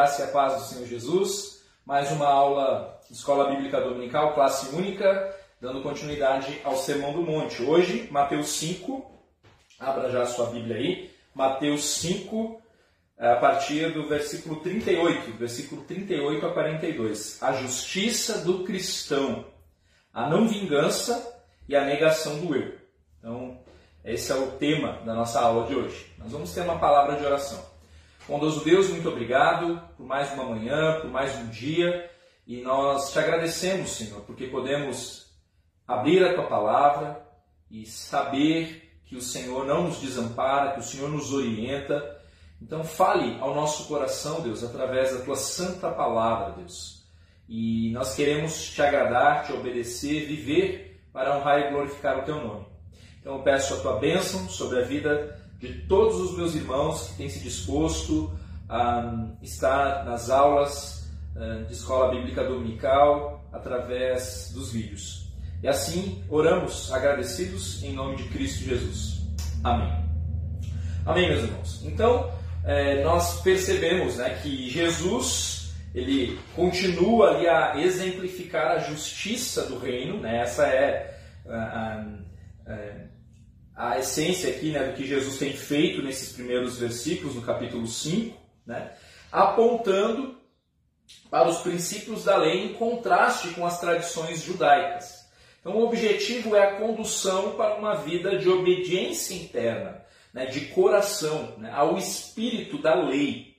graça e a paz do Senhor Jesus. Mais uma aula Escola Bíblica Dominical, classe única, dando continuidade ao Sermão do Monte. Hoje, Mateus 5, abra já a sua Bíblia aí, Mateus 5, a partir do versículo 38, versículo 38 a 42. A justiça do cristão, a não vingança e a negação do eu. Então, esse é o tema da nossa aula de hoje. Nós vamos ter uma palavra de oração. Bondoso Deus, muito obrigado por mais uma manhã, por mais um dia. E nós te agradecemos, Senhor, porque podemos abrir a tua palavra e saber que o Senhor não nos desampara, que o Senhor nos orienta. Então, fale ao nosso coração, Deus, através da tua santa palavra, Deus. E nós queremos te agradar, te obedecer, viver para honrar e glorificar o teu nome. Então, eu peço a tua bênção sobre a vida de todos os meus irmãos que têm se disposto a estar nas aulas de escola bíblica dominical através dos vídeos. E assim oramos agradecidos em nome de Cristo Jesus. Amém. Amém, meus irmãos. Então, eh, nós percebemos né, que Jesus ele continua ali a exemplificar a justiça do reino. Né? Essa é a a essência aqui né, do que Jesus tem feito nesses primeiros versículos, no capítulo 5, né, apontando para os princípios da lei em contraste com as tradições judaicas. Então, o objetivo é a condução para uma vida de obediência interna, né, de coração, né, ao espírito da lei.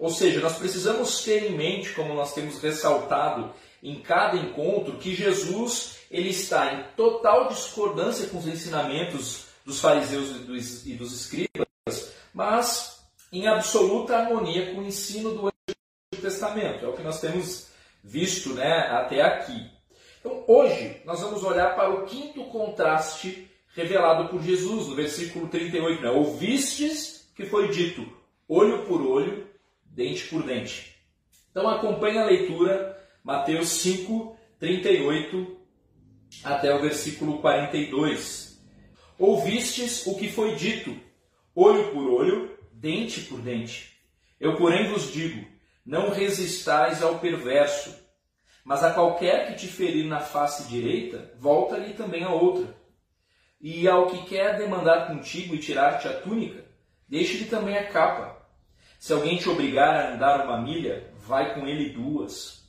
Ou seja, nós precisamos ter em mente, como nós temos ressaltado em cada encontro, que Jesus ele está em total discordância com os ensinamentos dos fariseus e dos escribas, mas em absoluta harmonia com o ensino do Antigo Testamento. É o que nós temos visto né, até aqui. Então, hoje, nós vamos olhar para o quinto contraste revelado por Jesus, no versículo 38. Né? Ouvistes que foi dito, olho por olho, dente por dente. Então, acompanhe a leitura, Mateus 5, 38 até o versículo 42. Ouvistes o que foi dito, olho por olho, dente por dente. Eu, porém, vos digo: não resistais ao perverso, mas a qualquer que te ferir na face direita, volta-lhe também a outra. E ao que quer demandar contigo e tirar-te a túnica, deixe-lhe também a capa. Se alguém te obrigar a andar uma milha, vai com ele duas.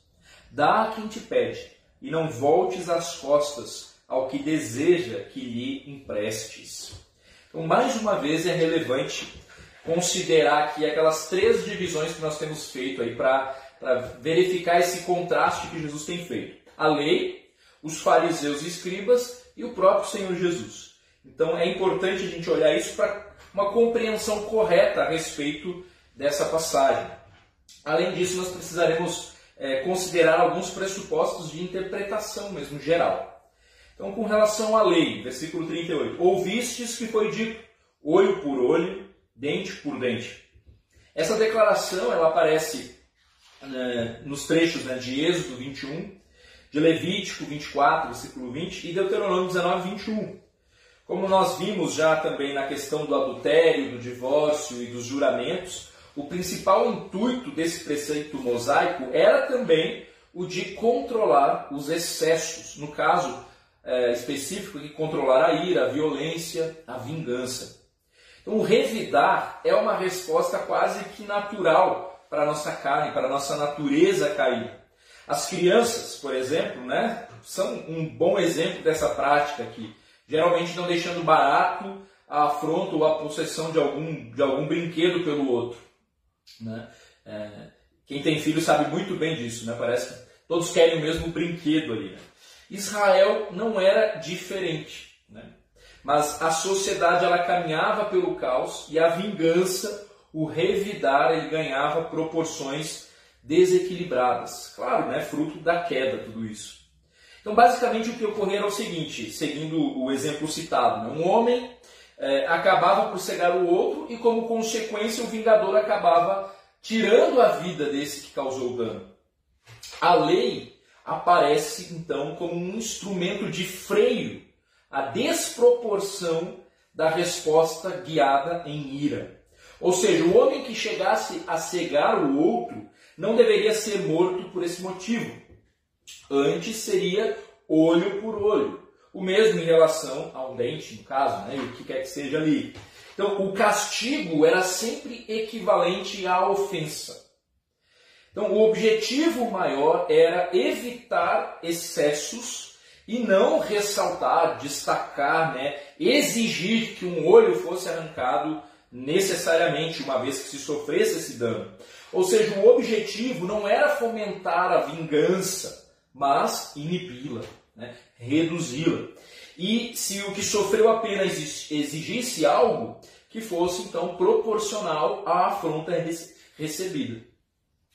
Dá a quem te pede, e não voltes as costas ao que deseja que lhe emprestes. Então, mais uma vez, é relevante considerar aqui aquelas três divisões que nós temos feito aí para verificar esse contraste que Jesus tem feito. A lei, os fariseus e escribas e o próprio Senhor Jesus. Então é importante a gente olhar isso para uma compreensão correta a respeito dessa passagem. Além disso, nós precisaremos é, considerar alguns pressupostos de interpretação mesmo geral. Então, com relação à lei, versículo 38, ouvistes que foi dito, olho por olho, dente por dente. Essa declaração ela aparece né, nos trechos né, de Êxodo 21, de Levítico 24, versículo 20 e Deuteronômio 19, 21. Como nós vimos já também na questão do adultério, do divórcio e dos juramentos, o principal intuito desse preceito mosaico era também o de controlar os excessos. No caso, é, específico que controlar a ira, a violência, a vingança. Então, o revidar é uma resposta quase que natural para a nossa carne, para a nossa natureza caída. As crianças, por exemplo, né, são um bom exemplo dessa prática aqui. Geralmente não deixando barato a afronta ou a possessão de algum, de algum brinquedo pelo outro. Né? É, quem tem filho sabe muito bem disso, né? Parece que todos querem o mesmo brinquedo ali. Né? Israel não era diferente. Né? Mas a sociedade ela caminhava pelo caos e a vingança, o revidar, ele ganhava proporções desequilibradas. Claro, né? fruto da queda, tudo isso. Então, basicamente, o que ocorreu era o seguinte, seguindo o exemplo citado: né? um homem é, acabava por cegar o outro e, como consequência, o vingador acabava tirando a vida desse que causou o dano. A lei aparece então como um instrumento de freio à desproporção da resposta guiada em ira. Ou seja, o homem que chegasse a cegar o outro não deveria ser morto por esse motivo. Antes seria olho por olho. O mesmo em relação a um dente, no caso, né, o que quer que seja ali. Então, o castigo era sempre equivalente à ofensa. Então, o objetivo maior era evitar excessos e não ressaltar, destacar, né, exigir que um olho fosse arrancado necessariamente, uma vez que se sofresse esse dano. Ou seja, o objetivo não era fomentar a vingança, mas inibi-la, né, reduzi-la. E se o que sofreu a pena exigisse algo, que fosse então proporcional à afronta recebida.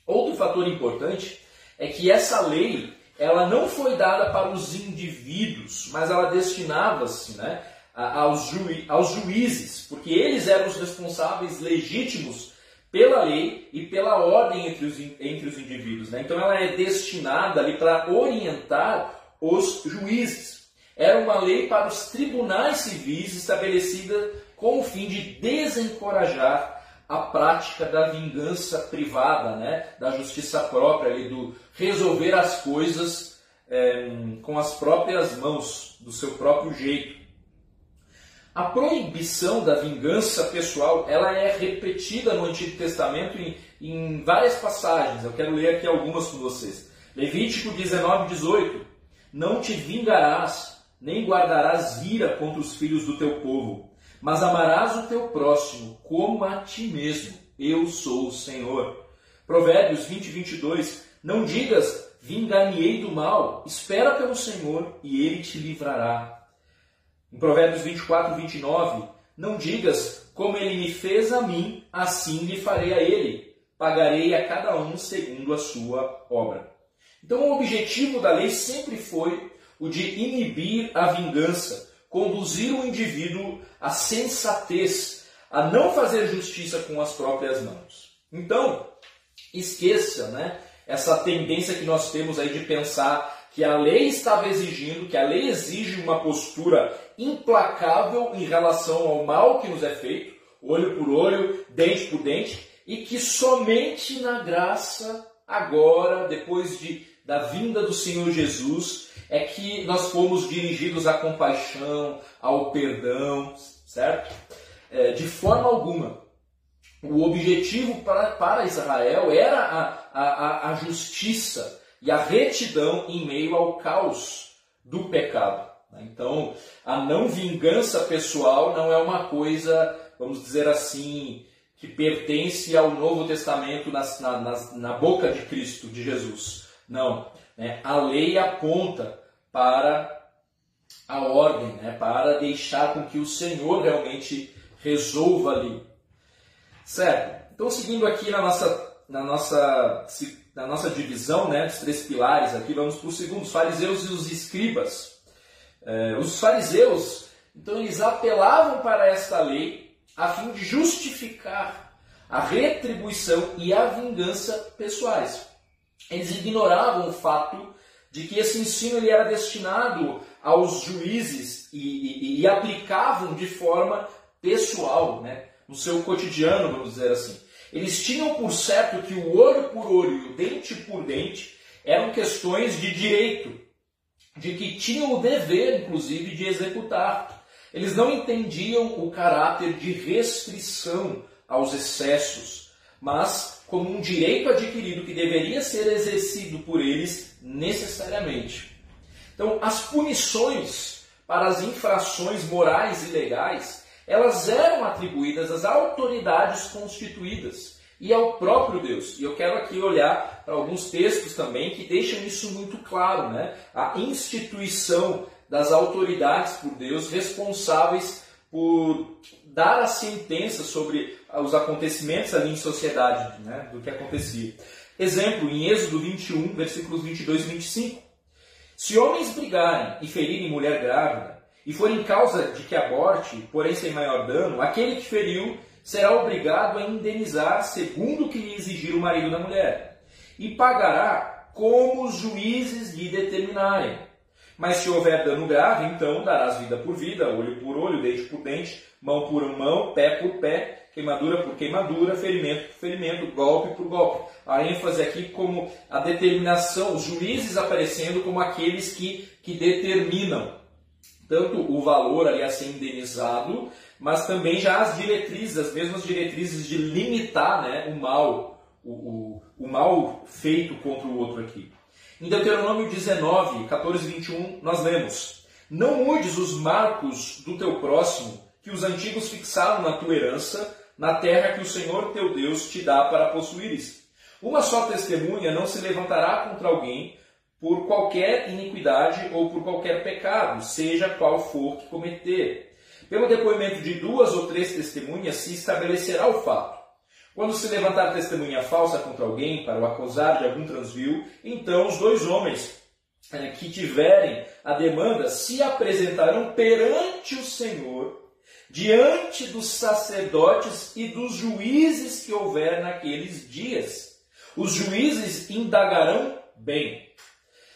Outro fator importante é que essa lei ela não foi dada para os indivíduos, mas ela destinava-se né, aos, aos juízes, porque eles eram os responsáveis legítimos pela lei e pela ordem entre os, entre os indivíduos. Né? Então ela é destinada ali para orientar os juízes. Era uma lei para os tribunais civis estabelecida com o fim de desencorajar a prática da vingança privada, né? da justiça própria, ali, do resolver as coisas é, com as próprias mãos, do seu próprio jeito. A proibição da vingança pessoal ela é repetida no Antigo Testamento em, em várias passagens. Eu quero ler aqui algumas com vocês. Levítico 19, 18. Não te vingarás, nem guardarás ira contra os filhos do teu povo mas amarás o teu próximo como a ti mesmo. Eu sou o Senhor. Provérbios 20, 22. Não digas, vingar-me-ei do mal. Espera pelo Senhor e ele te livrará. Em Provérbios 24, 29. Não digas, como ele me fez a mim, assim lhe farei a ele. Pagarei a cada um segundo a sua obra. Então, o objetivo da lei sempre foi o de inibir a vingança, conduzir o indivíduo à sensatez, a não fazer justiça com as próprias mãos. Então, esqueça né, essa tendência que nós temos aí de pensar que a lei estava exigindo, que a lei exige uma postura implacável em relação ao mal que nos é feito, olho por olho, dente por dente, e que somente na graça, agora, depois de, da vinda do Senhor Jesus, é que nós fomos dirigidos à compaixão, ao perdão, certo? É, de forma alguma. O objetivo para, para Israel era a, a, a justiça e a retidão em meio ao caos do pecado. Então, a não vingança pessoal não é uma coisa, vamos dizer assim, que pertence ao Novo Testamento na, na, na boca de Cristo, de Jesus. Não. Né? A lei aponta para a ordem, né? para deixar com que o Senhor realmente resolva ali. Certo? Então, seguindo aqui na nossa, na nossa, na nossa divisão né, dos três pilares, aqui vamos para o segundo, os fariseus e os escribas. É, os fariseus, então, eles apelavam para esta lei a fim de justificar a retribuição e a vingança pessoais. Eles ignoravam o fato de que esse ensino ele era destinado aos juízes e, e, e aplicavam de forma pessoal, né? no seu cotidiano, vamos dizer assim. Eles tinham por certo que o olho por olho e o dente por dente eram questões de direito, de que tinham o dever, inclusive, de executar. Eles não entendiam o caráter de restrição aos excessos, mas como um direito adquirido que deveria ser exercido por eles necessariamente. Então, as punições para as infrações morais e legais, elas eram atribuídas às autoridades constituídas e ao próprio Deus. E eu quero aqui olhar para alguns textos também que deixam isso muito claro, né? A instituição das autoridades por Deus responsáveis por dar a sentença sobre os acontecimentos ali em sociedade, né, do que acontecia. Exemplo, em Êxodo 21, versículos 22 e 25. Se homens brigarem e ferirem mulher grávida, e forem causa de que aborte, porém sem maior dano, aquele que feriu será obrigado a indenizar segundo o que lhe exigir o marido da mulher, e pagará como os juízes lhe determinarem. Mas se houver dano grave, então darás vida por vida, olho por olho, dente por dente, mão por mão, pé por pé, queimadura por queimadura, ferimento por ferimento, golpe por golpe. A ênfase aqui como a determinação, os juízes aparecendo como aqueles que, que determinam tanto o valor ali a ser indenizado, mas também já as diretrizes, as mesmas diretrizes de limitar né, o mal, o, o, o mal feito contra o outro aqui. Em Deuteronômio 19, 14 e 21, nós lemos: Não mudes os marcos do teu próximo, que os antigos fixaram na tua herança, na terra que o Senhor teu Deus te dá para possuíres. Uma só testemunha não se levantará contra alguém por qualquer iniquidade ou por qualquer pecado, seja qual for que cometer. Pelo depoimento de duas ou três testemunhas se estabelecerá o fato. Quando se levantar testemunha falsa contra alguém para o acusar de algum transvio, então os dois homens eh, que tiverem a demanda se apresentarão perante o Senhor diante dos sacerdotes e dos juízes que houver naqueles dias. Os juízes indagarão bem.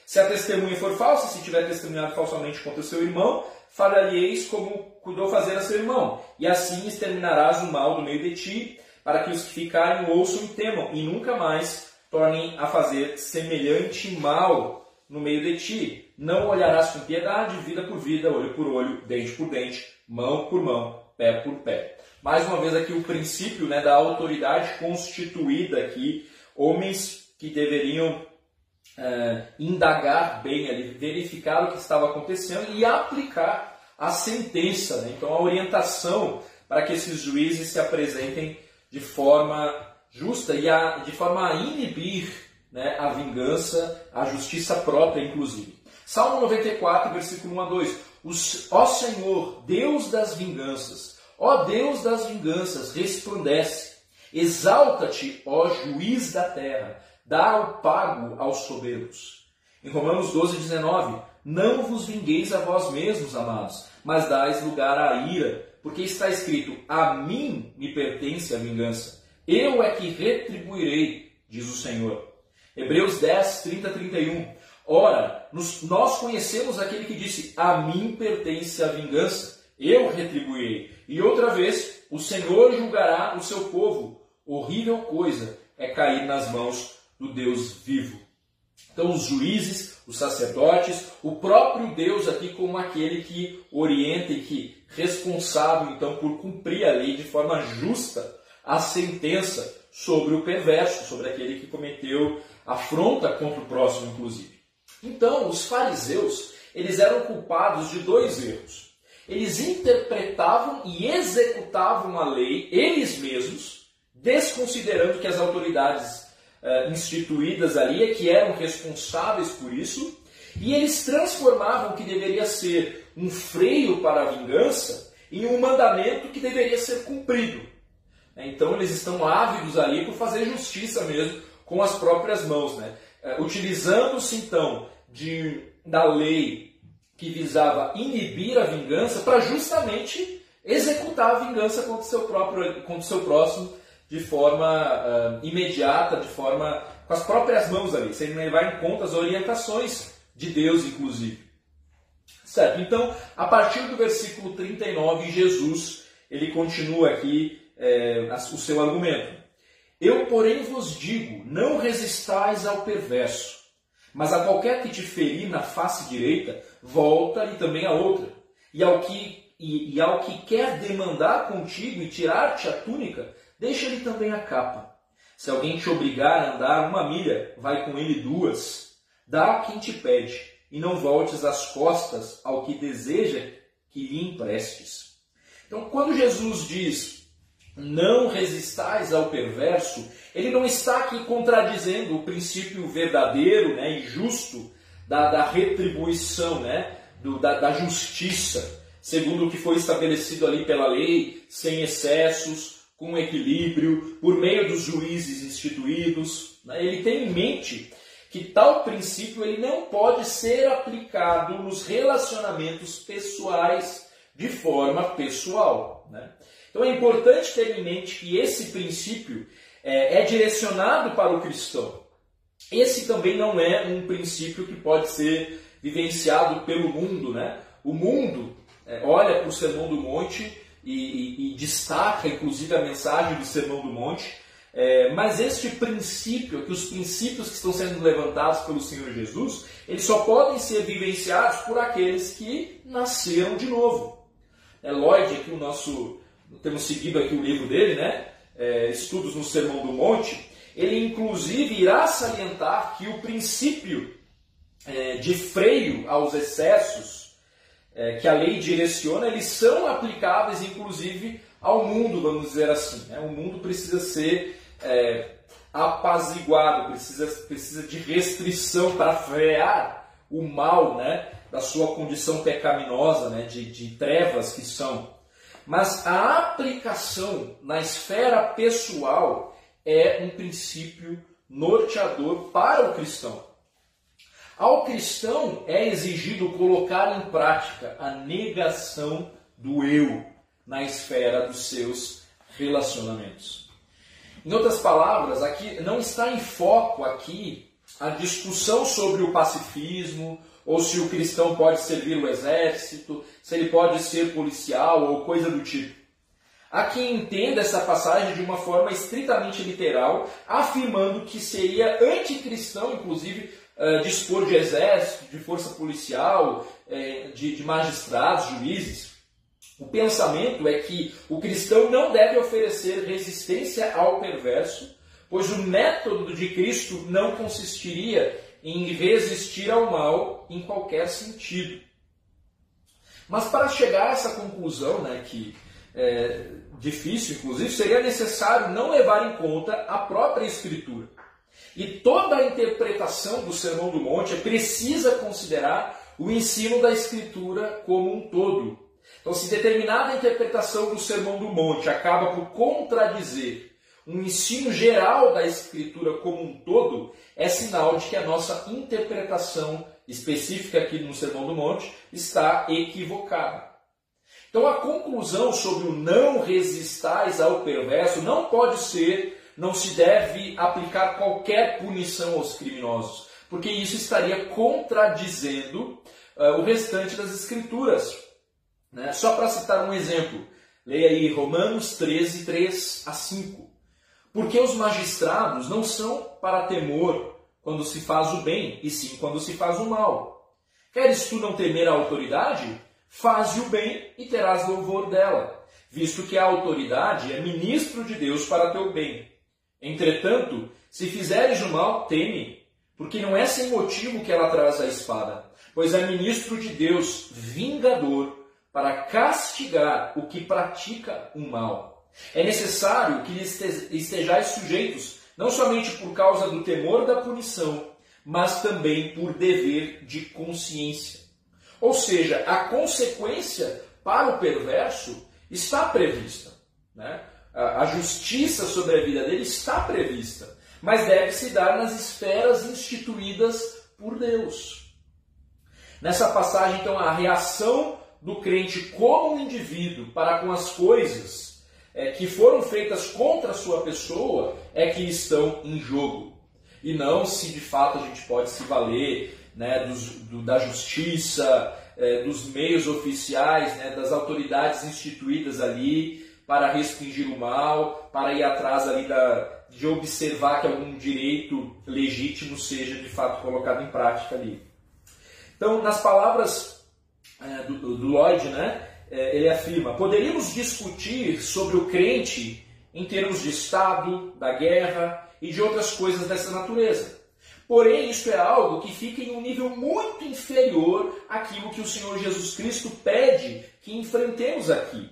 Se a testemunha for falsa, se tiver testemunhado falsamente contra seu irmão, falhareis como cuidou fazer a seu irmão, e assim exterminarás o mal do meio de ti, para que os que ficarem ouçam e temam, e nunca mais tornem a fazer semelhante mal no meio de ti. Não olharás com piedade, vida por vida, olho por olho, dente por dente, mão por mão, pé por pé. Mais uma vez aqui o princípio né, da autoridade constituída aqui, homens que deveriam é, indagar bem ali, verificar o que estava acontecendo e aplicar a sentença. Né? Então a orientação para que esses juízes se apresentem de forma justa e a, de forma a inibir né, a vingança, a justiça própria, inclusive. Salmo 94, versículo 1 a 2 ó Senhor, Deus das vinganças, ó Deus das vinganças, resplandece. Exalta-te, ó juiz da terra, dá o pago aos soberbos. Em Romanos 12, 19, não vos vingueis a vós mesmos, amados, mas dais lugar à ira, porque está escrito: A mim me pertence a vingança, eu é que retribuirei, diz o Senhor. Hebreus 10, 30, 31. Ora, nos, nós conhecemos aquele que disse: A mim pertence a vingança, eu retribuirei. E outra vez, o Senhor julgará o seu povo. Horrível coisa é cair nas mãos do Deus vivo. Então, os juízes, os sacerdotes, o próprio Deus aqui como aquele que orienta e que responsável então por cumprir a lei de forma justa a sentença sobre o perverso, sobre aquele que cometeu afronta contra o próximo, inclusive. Então, os fariseus, eles eram culpados de dois erros. Eles interpretavam e executavam a lei eles mesmos, desconsiderando que as autoridades uh, instituídas ali é que eram responsáveis por isso, e eles transformavam o que deveria ser um freio para a vingança em um mandamento que deveria ser cumprido. Então eles estão ávidos ali por fazer justiça mesmo com as próprias mãos, né? É, utilizando-se então de, da lei que visava inibir a vingança para justamente executar a vingança contra o seu, próprio, contra o seu próximo de forma uh, imediata, de forma com as próprias mãos ali, sem levar em conta as orientações de Deus, inclusive. Certo? Então, a partir do versículo 39, Jesus ele continua aqui é, o seu argumento. Eu, porém, vos digo: não resistais ao perverso, mas a qualquer que te ferir na face direita, volta-lhe também a outra. E ao que, e, e ao que quer demandar contigo e tirar-te a túnica, deixa-lhe também a capa. Se alguém te obrigar a andar uma milha, vai com ele duas. Dá a quem te pede, e não voltes as costas ao que deseja que lhe emprestes. Então, quando Jesus diz não resistais ao perverso, ele não está aqui contradizendo o princípio verdadeiro né, e justo da, da retribuição, né, do, da, da justiça, segundo o que foi estabelecido ali pela lei, sem excessos, com equilíbrio, por meio dos juízes instituídos. Né? Ele tem em mente que tal princípio ele não pode ser aplicado nos relacionamentos pessoais de forma pessoal. Então é importante ter em mente que esse princípio é, é direcionado para o cristão. Esse também não é um princípio que pode ser vivenciado pelo mundo. Né? O mundo é, olha para o Sermão do Monte e, e, e, destaca, inclusive, a mensagem do Sermão do Monte. É, mas este princípio, que os princípios que estão sendo levantados pelo Senhor Jesus, eles só podem ser vivenciados por aqueles que nasceram de novo. É, Lloyd, aqui o nosso, temos seguido aqui o livro dele, né? É, Estudos no Sermão do Monte, ele inclusive irá salientar que o princípio é, de freio aos excessos é, que a lei direciona, eles são aplicáveis inclusive ao mundo, vamos dizer assim. Né? O mundo precisa ser é, apaziguado, precisa, precisa de restrição para frear o mal né? da sua condição pecaminosa, né? de, de trevas que são. Mas a aplicação na esfera pessoal é um princípio norteador para o cristão. Ao cristão é exigido colocar em prática a negação do eu na esfera dos seus relacionamentos. Em outras palavras, aqui não está em foco aqui a discussão sobre o pacifismo ou se o cristão pode servir o exército, se ele pode ser policial ou coisa do tipo. Há quem entenda essa passagem de uma forma estritamente literal, afirmando que seria anticristão, inclusive, uh, dispor de exército, de força policial, de, de magistrados, juízes. O pensamento é que o cristão não deve oferecer resistência ao perverso, pois o método de Cristo não consistiria em resistir ao mal em qualquer sentido. Mas para chegar a essa conclusão, né, que é, difícil, inclusive, seria necessário não levar em conta a própria Escritura. E toda a interpretação do Sermão do Monte precisa considerar o ensino da Escritura como um todo. Então, se determinada interpretação do Sermão do Monte acaba por contradizer um ensino geral da Escritura como um todo, é sinal de que a nossa interpretação específica aqui no Sermão do Monte está equivocada. Então a conclusão sobre o não resistais ao perverso não pode ser, não se deve aplicar qualquer punição aos criminosos, porque isso estaria contradizendo uh, o restante das Escrituras. Né? Só para citar um exemplo, leia aí Romanos 13, 3 a 5. Porque os magistrados não são para temor quando se faz o bem, e sim quando se faz o mal. Queres tu não temer a autoridade? Faze o bem e terás louvor dela, visto que a autoridade é ministro de Deus para teu bem. Entretanto, se fizeres o mal, teme, porque não é sem motivo que ela traz a espada, pois é ministro de Deus, vingador, para castigar o que pratica o mal. É necessário que estejais sujeitos, não somente por causa do temor da punição, mas também por dever de consciência. Ou seja, a consequência para o perverso está prevista. Né? A justiça sobre a vida dele está prevista, mas deve se dar nas esferas instituídas por Deus. Nessa passagem, então, a reação do crente como um indivíduo para com as coisas é, que foram feitas contra a sua pessoa é que estão em jogo. E não se de fato a gente pode se valer né, dos, do, da justiça, é, dos meios oficiais, né, das autoridades instituídas ali para restringir o mal, para ir atrás ali da, de observar que algum direito legítimo seja de fato colocado em prática ali. Então, nas palavras é, do, do, Lloyd, né, ele afirma: poderíamos discutir sobre o crente em termos de Estado, da guerra e de outras coisas dessa natureza. Porém, isso é algo que fica em um nível muito inferior àquilo que o Senhor Jesus Cristo pede que enfrentemos aqui.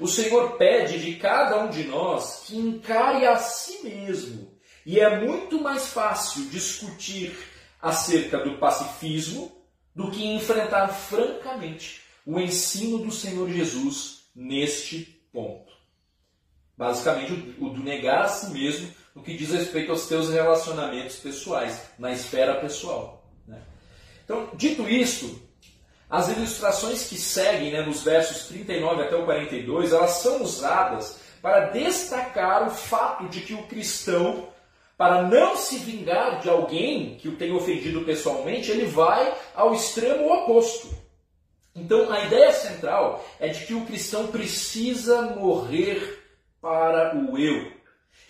O Senhor pede de cada um de nós que encare a si mesmo. E é muito mais fácil discutir acerca do pacifismo do que enfrentar francamente o ensino do Senhor Jesus neste ponto. Basicamente, o do negar a si mesmo no que diz respeito aos teus relacionamentos pessoais, na esfera pessoal. Né? Então, dito isto, as ilustrações que seguem né, nos versos 39 até o 42, elas são usadas para destacar o fato de que o cristão para não se vingar de alguém que o tenha ofendido pessoalmente, ele vai ao extremo oposto. Então, a ideia central é de que o cristão precisa morrer para o eu.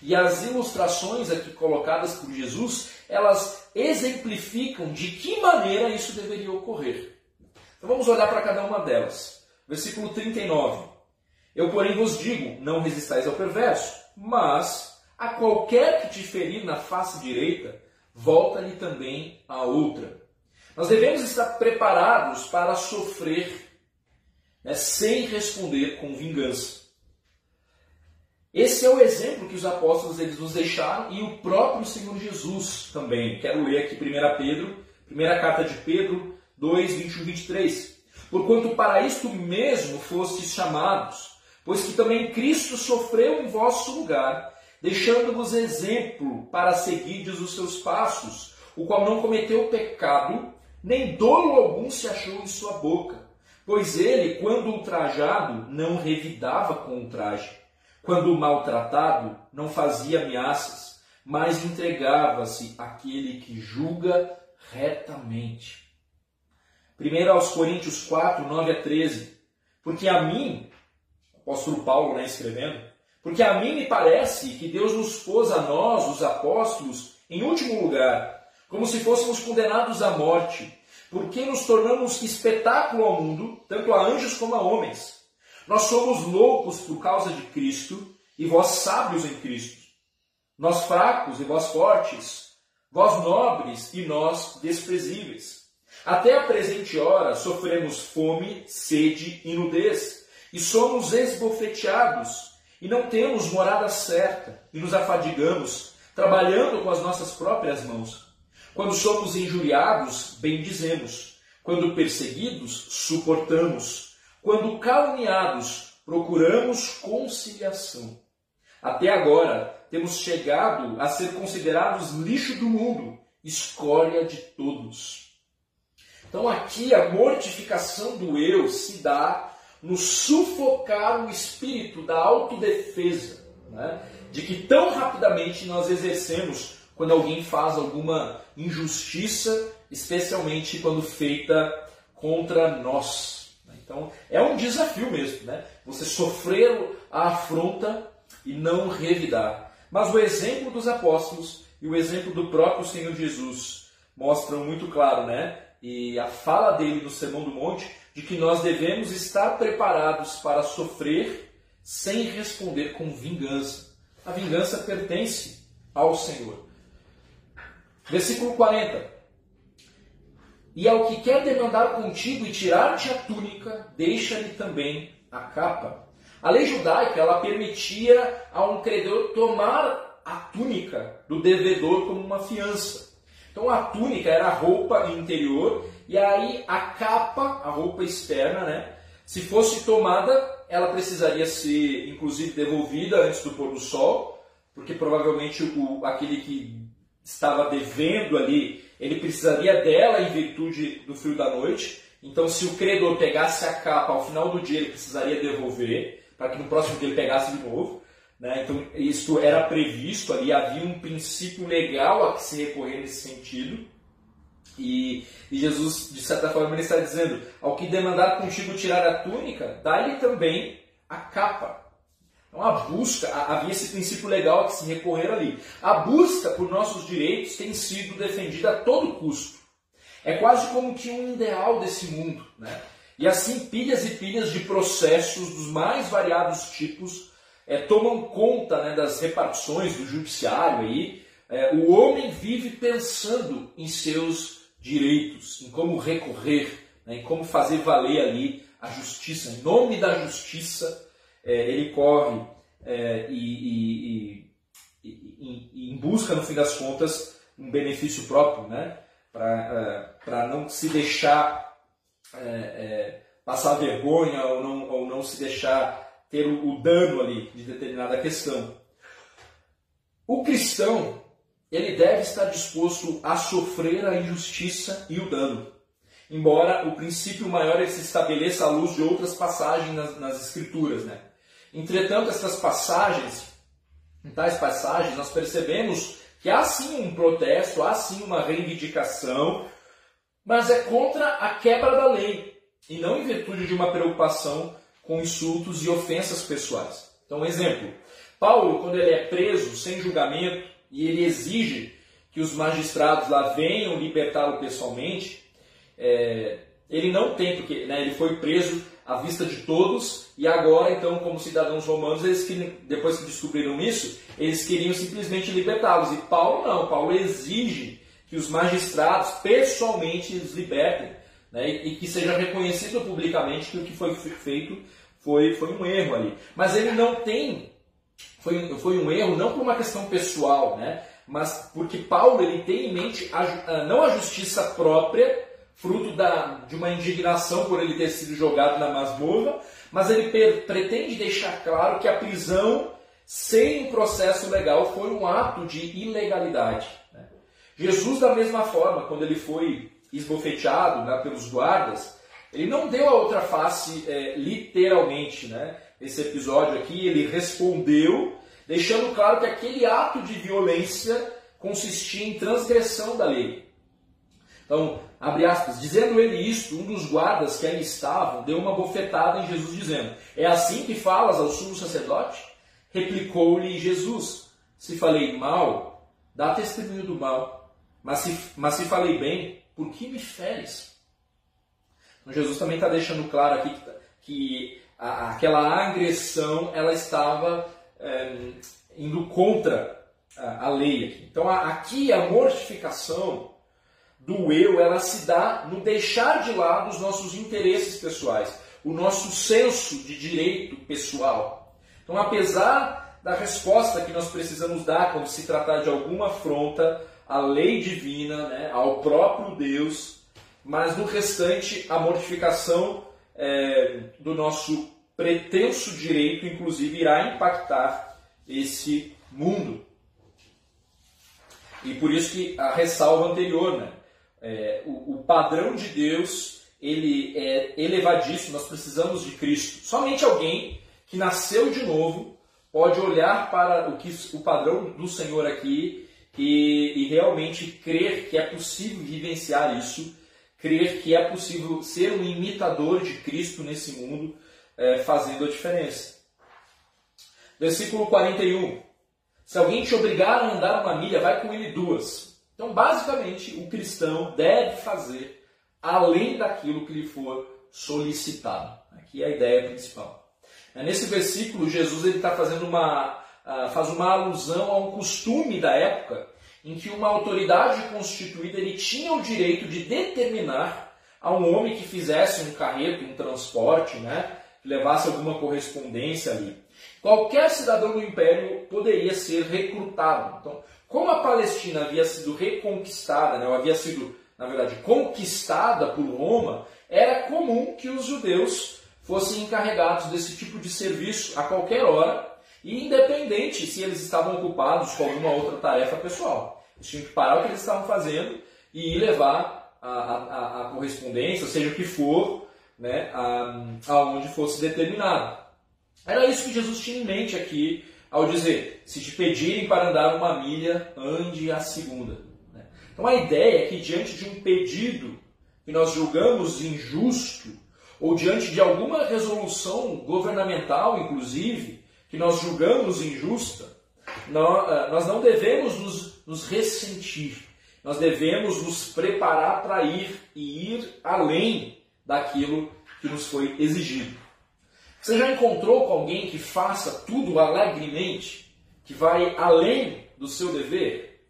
E as ilustrações aqui colocadas por Jesus, elas exemplificam de que maneira isso deveria ocorrer. Então vamos olhar para cada uma delas. Versículo 39. Eu, porém, vos digo: não resistais ao perverso, mas a qualquer que te ferir na face direita, volta-lhe também a outra. Nós devemos estar preparados para sofrer né, sem responder com vingança. Esse é o exemplo que os apóstolos eles nos deixaram e o próprio Senhor Jesus também. Quero ler aqui 1 Pedro, primeira carta de Pedro 2, 21 23. Porquanto para isto mesmo fostes chamados, pois que também Cristo sofreu em vosso lugar, deixando-vos exemplo para seguirdes os seus passos, o qual não cometeu pecado, nem dolo algum se achou em sua boca. Pois ele, quando ultrajado, não revidava com ultraje. Quando maltratado, não fazia ameaças, mas entregava-se àquele que julga retamente. 1 aos Coríntios 4, 9 a 13. Porque a mim, apóstolo Paulo né, escrevendo, porque a mim me parece que Deus nos pôs a nós, os apóstolos, em último lugar, como se fôssemos condenados à morte, porque nos tornamos espetáculo ao mundo, tanto a anjos como a homens. Nós somos loucos por causa de Cristo, e vós sábios em Cristo. Nós fracos e vós fortes, vós nobres e nós desprezíveis. Até a presente hora sofremos fome, sede e nudez, e somos esbofeteados, e não temos morada certa, e nos afadigamos, trabalhando com as nossas próprias mãos. Quando somos injuriados, bendizemos. Quando perseguidos, suportamos. Quando caluniados, procuramos conciliação. Até agora, temos chegado a ser considerados lixo do mundo, escória de todos. Então, aqui a mortificação do eu se dá no sufocar o espírito da autodefesa, né? de que tão rapidamente nós exercemos quando alguém faz alguma injustiça, especialmente quando feita contra nós. Então é um desafio mesmo, né? Você sofrer a afronta e não revidar. Mas o exemplo dos apóstolos e o exemplo do próprio Senhor Jesus mostram muito claro, né? E a fala dele no Sermão do Monte de que nós devemos estar preparados para sofrer sem responder com vingança. A vingança pertence ao Senhor. Versículo 40. E ao que quer demandar contigo e tirar-te a túnica, deixa-lhe também a capa. A lei judaica ela permitia a um credor tomar a túnica do devedor como uma fiança. Então a túnica era a roupa interior e aí a capa, a roupa externa, né? Se fosse tomada, ela precisaria ser inclusive devolvida antes do pôr do sol, porque provavelmente o, aquele que estava devendo ali, ele precisaria dela em virtude do frio da noite. Então, se o credor pegasse a capa ao final do dia, ele precisaria devolver, para que no próximo dia ele pegasse de novo. Né? Então, isso era previsto ali, havia um princípio legal a que se recorrer nesse sentido. E, e, Jesus, de certa forma, ele está dizendo: ao que demandar contigo tirar a túnica, dá-lhe também a capa. Então a busca, havia esse princípio legal que se recorrer ali. A busca por nossos direitos tem sido defendida a todo custo. É quase como que um ideal desse mundo. Né? E assim, pilhas e pilhas de processos dos mais variados tipos é, tomam conta né, das repartições do judiciário aí. É, o homem vive pensando em seus direitos, em como recorrer, né, em como fazer valer ali a justiça. Em nome da justiça, é, ele corre é, e, e, e, e, em busca, no fim das contas, um benefício próprio, né? para é, não se deixar é, é, passar vergonha ou não, ou não se deixar ter o, o dano ali de determinada questão. O cristão, ele deve estar disposto a sofrer a injustiça e o dano. Embora o princípio maior se estabeleça à luz de outras passagens nas, nas escrituras, né? Entretanto, estas passagens, em tais passagens, nós percebemos que há sim um protesto, há sim uma reivindicação, mas é contra a quebra da lei e não em virtude de uma preocupação com insultos e ofensas pessoais. Então, um exemplo: Paulo, quando ele é preso sem julgamento e ele exige que os magistrados lá venham libertá-lo pessoalmente, é, ele não tem, porque né, ele foi preso à vista de todos e agora, então, como cidadãos romanos, eles queriam, depois que descobriram isso, eles queriam simplesmente libertá-los. E Paulo não, Paulo exige que os magistrados pessoalmente os libertem né, e, e que seja reconhecido publicamente que o que foi feito foi, foi um erro ali. Mas ele não tem, foi, foi um erro não por uma questão pessoal, né, mas porque Paulo ele tem em mente a, não a justiça própria, fruto da, de uma indignação por ele ter sido jogado na masmorra, mas ele per, pretende deixar claro que a prisão sem processo legal foi um ato de ilegalidade. Né? Jesus, da mesma forma, quando ele foi esbofeteado né, pelos guardas, ele não deu a outra face é, literalmente. Né? Esse episódio aqui, ele respondeu, deixando claro que aquele ato de violência consistia em transgressão da lei. Então, abre aspas, dizendo ele isto, um dos guardas que ali estavam deu uma bofetada em Jesus, dizendo: É assim que falas ao sumo sacerdote? Replicou-lhe Jesus: Se falei mal, dá testemunho do mal, mas se, mas se falei bem, por que me feres? Então, Jesus também está deixando claro aqui que, que a, aquela agressão ela estava é, indo contra a, a lei. Aqui. Então, a, aqui a mortificação do eu, ela se dá no deixar de lado os nossos interesses pessoais, o nosso senso de direito pessoal. Então, apesar da resposta que nós precisamos dar quando se tratar de alguma afronta à lei divina, né, ao próprio Deus, mas no restante a mortificação é, do nosso pretenso direito, inclusive, irá impactar esse mundo. E por isso que a ressalva anterior, né? É, o, o, padrão de Deus ele é elevadíssimo, nós precisamos de Cristo. Somente alguém que nasceu de novo pode olhar para o, que, o padrão do Senhor aqui e, e realmente crer que é possível vivenciar isso, crer que é possível ser um imitador de Cristo nesse mundo, é, fazendo a diferença. Versículo 41. Se alguém te obrigar a andar uma milha, vai com ele duas. Então, basicamente, o cristão deve fazer além daquilo que lhe for solicitado. Aqui é a ideia principal. É, nesse versículo, Jesus está fazendo uma, ah, faz uma alusão a um costume da época em que uma autoridade constituída ele tinha o direito de determinar a um homem que fizesse um carreto, um transporte, né, que levasse alguma correspondência ali. Qualquer cidadão do império poderia ser recrutado. Então, como a Palestina havia sido reconquistada, né, havia sido, na verdade, conquistada por Roma, era comum que os judeus fossem encarregados desse tipo de serviço a qualquer hora, e independente se eles estavam ocupados com alguma outra tarefa pessoal. Eles tinham que parar o que eles estavam fazendo e ir levar a, a, a correspondência, seja o que for, né, aonde fosse determinado. Era isso que Jesus tinha em mente aqui ao dizer: se te pedirem para andar uma milha, ande a segunda. Né? Então a ideia é que diante de um pedido que nós julgamos injusto, ou diante de alguma resolução governamental, inclusive, que nós julgamos injusta, eh, nós não devemos nos, nos ressentir. Nós devemos nos preparar para ir e ir além daquilo que nos foi exigido. Você já encontrou com alguém que faça tudo alegremente, que vai além do seu dever?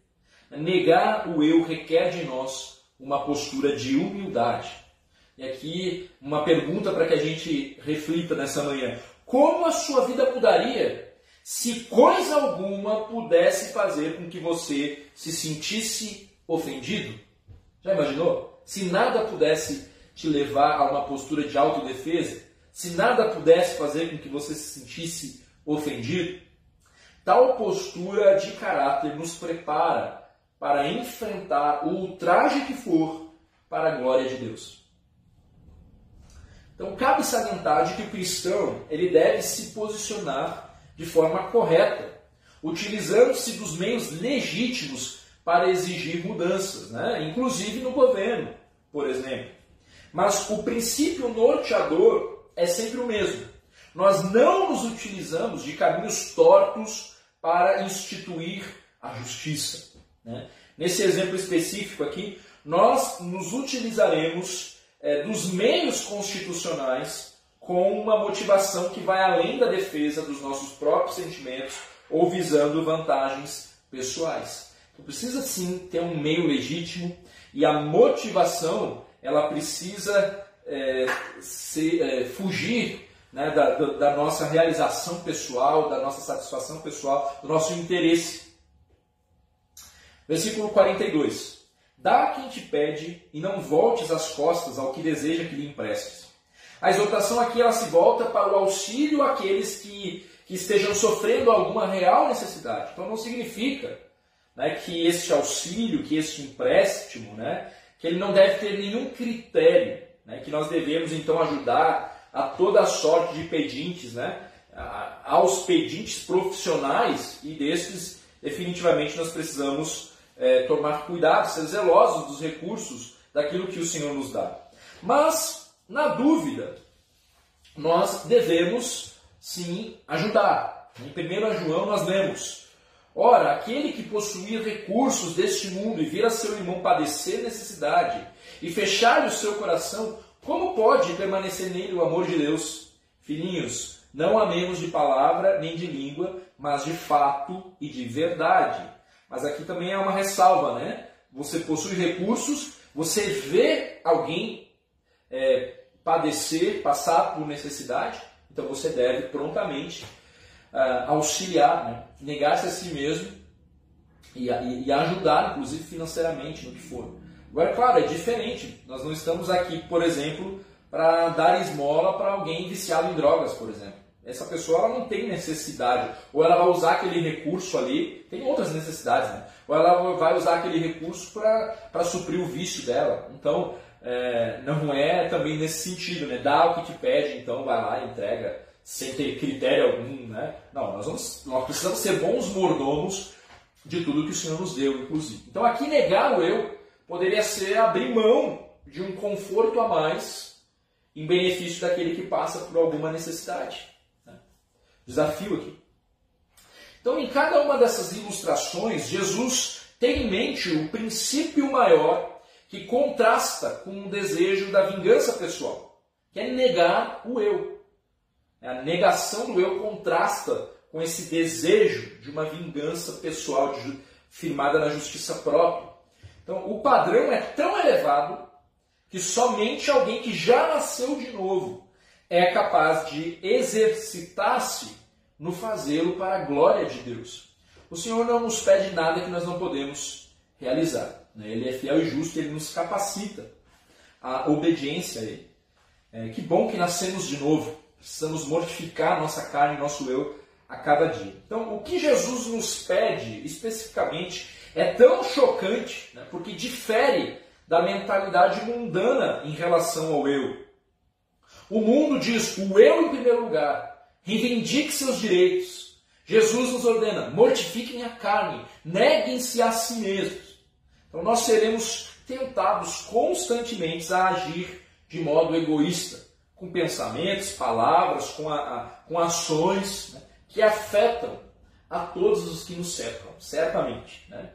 Negar o eu requer de nós uma postura de humildade. E aqui uma pergunta para que a gente reflita nessa manhã: como a sua vida mudaria se coisa alguma pudesse fazer com que você se sentisse ofendido? Já imaginou? Se nada pudesse te levar a uma postura de autodefesa? Se nada pudesse fazer com que você se sentisse ofendido, tal postura de caráter nos prepara para enfrentar o ultraje que for para a glória de Deus. Então, cabe salientar de que o cristão ele deve se posicionar de forma correta, utilizando-se dos meios legítimos para exigir mudanças, né? inclusive no governo, por exemplo. Mas o princípio norteador é sempre o mesmo. Nós não nos utilizamos de caminhos tortos para instituir a justiça. Né? Nesse exemplo específico aqui, nós nos utilizaremos é, dos meios constitucionais com uma motivação que vai além da defesa dos nossos próprios sentimentos ou visando vantagens pessoais. Então precisa sim ter um meio legítimo e a motivação ela precisa é, se, é, fugir né, da, da, nossa realização pessoal, da nossa satisfação pessoal, do nosso interesse. Versículo 42. Dá a quem te pede e não voltes as costas ao que deseja que lhe emprestes. A exortação aqui ela se volta para o auxílio àqueles que, que estejam sofrendo alguma real necessidade. Então não significa né, que este auxílio, que este empréstimo, né, que ele não deve ter nenhum critério, né, que nós devemos então ajudar a toda a sorte de pedintes, né, aos pedintes profissionais e desses definitivamente nós precisamos é, tomar cuidado, ser zelosos dos recursos daquilo que o Senhor nos dá. Mas, na dúvida, nós devemos sim ajudar. Em 1 João nós lemos: Ora, aquele que possuir recursos deste mundo e vir a seu irmão padecer necessidade e fechar-lhe o seu coração, como pode permanecer nele o amor de Deus? Filhinhos, não amemos de palavra nem de língua, mas de fato e de verdade. Mas aqui também é uma ressalva, né? Você possui recursos, você vê alguém é, padecer, passar por necessidade, então você deve prontamente uh, auxiliar, né? negar-se a si mesmo e, e, e, ajudar, inclusive financeiramente, no que for. Agora, claro, é diferente. Nós não estamos aqui, por exemplo, para dar esmola para alguém viciado em drogas, por exemplo. Essa pessoa ela não tem necessidade, ou ela vai usar aquele recurso ali, tem outras necessidades, né? ou ela vai usar aquele recurso para suprir o vício dela. Então, é, não é também nesse sentido, né? Dá o que te pede, então vai lá e entrega sem ter critério algum, né? Não, nós, vamos, nós precisamos ser bons mordomos de tudo que o Senhor nos deu, inclusive. Então aqui negar o eu poderia ser abrir mão de um conforto a mais em benefício daquele que passa por alguma necessidade. Né? Desafio aqui. Então, em cada uma dessas ilustrações, Jesus tem em mente o princípio maior que contrasta com o desejo da vingança pessoal, que é negar o eu. A negação do eu contrasta com esse desejo de uma vingança pessoal firmada na justiça própria. Então, o padrão é tão elevado que somente alguém que já nasceu de novo é capaz de exercitar-se no fazê-lo para a glória de Deus. O Senhor não nos pede nada que nós não podemos realizar. Né? Ele é fiel e justo, ele nos capacita à obediência a Ele. É, que bom que nascemos de novo. Precisamos mortificar nossa carne, nosso eu, a cada dia. Então, o que Jesus nos pede especificamente é tão chocante, né, porque difere da mentalidade mundana em relação ao eu. O mundo diz o eu em primeiro lugar, reivindique seus direitos. Jesus nos ordena, mortifiquem a carne, neguem-se a si mesmos. Então nós seremos tentados constantemente a agir de modo egoísta com pensamentos, palavras, com, a, a, com ações né, que afetam a todos os que nos cercam, certamente. Né?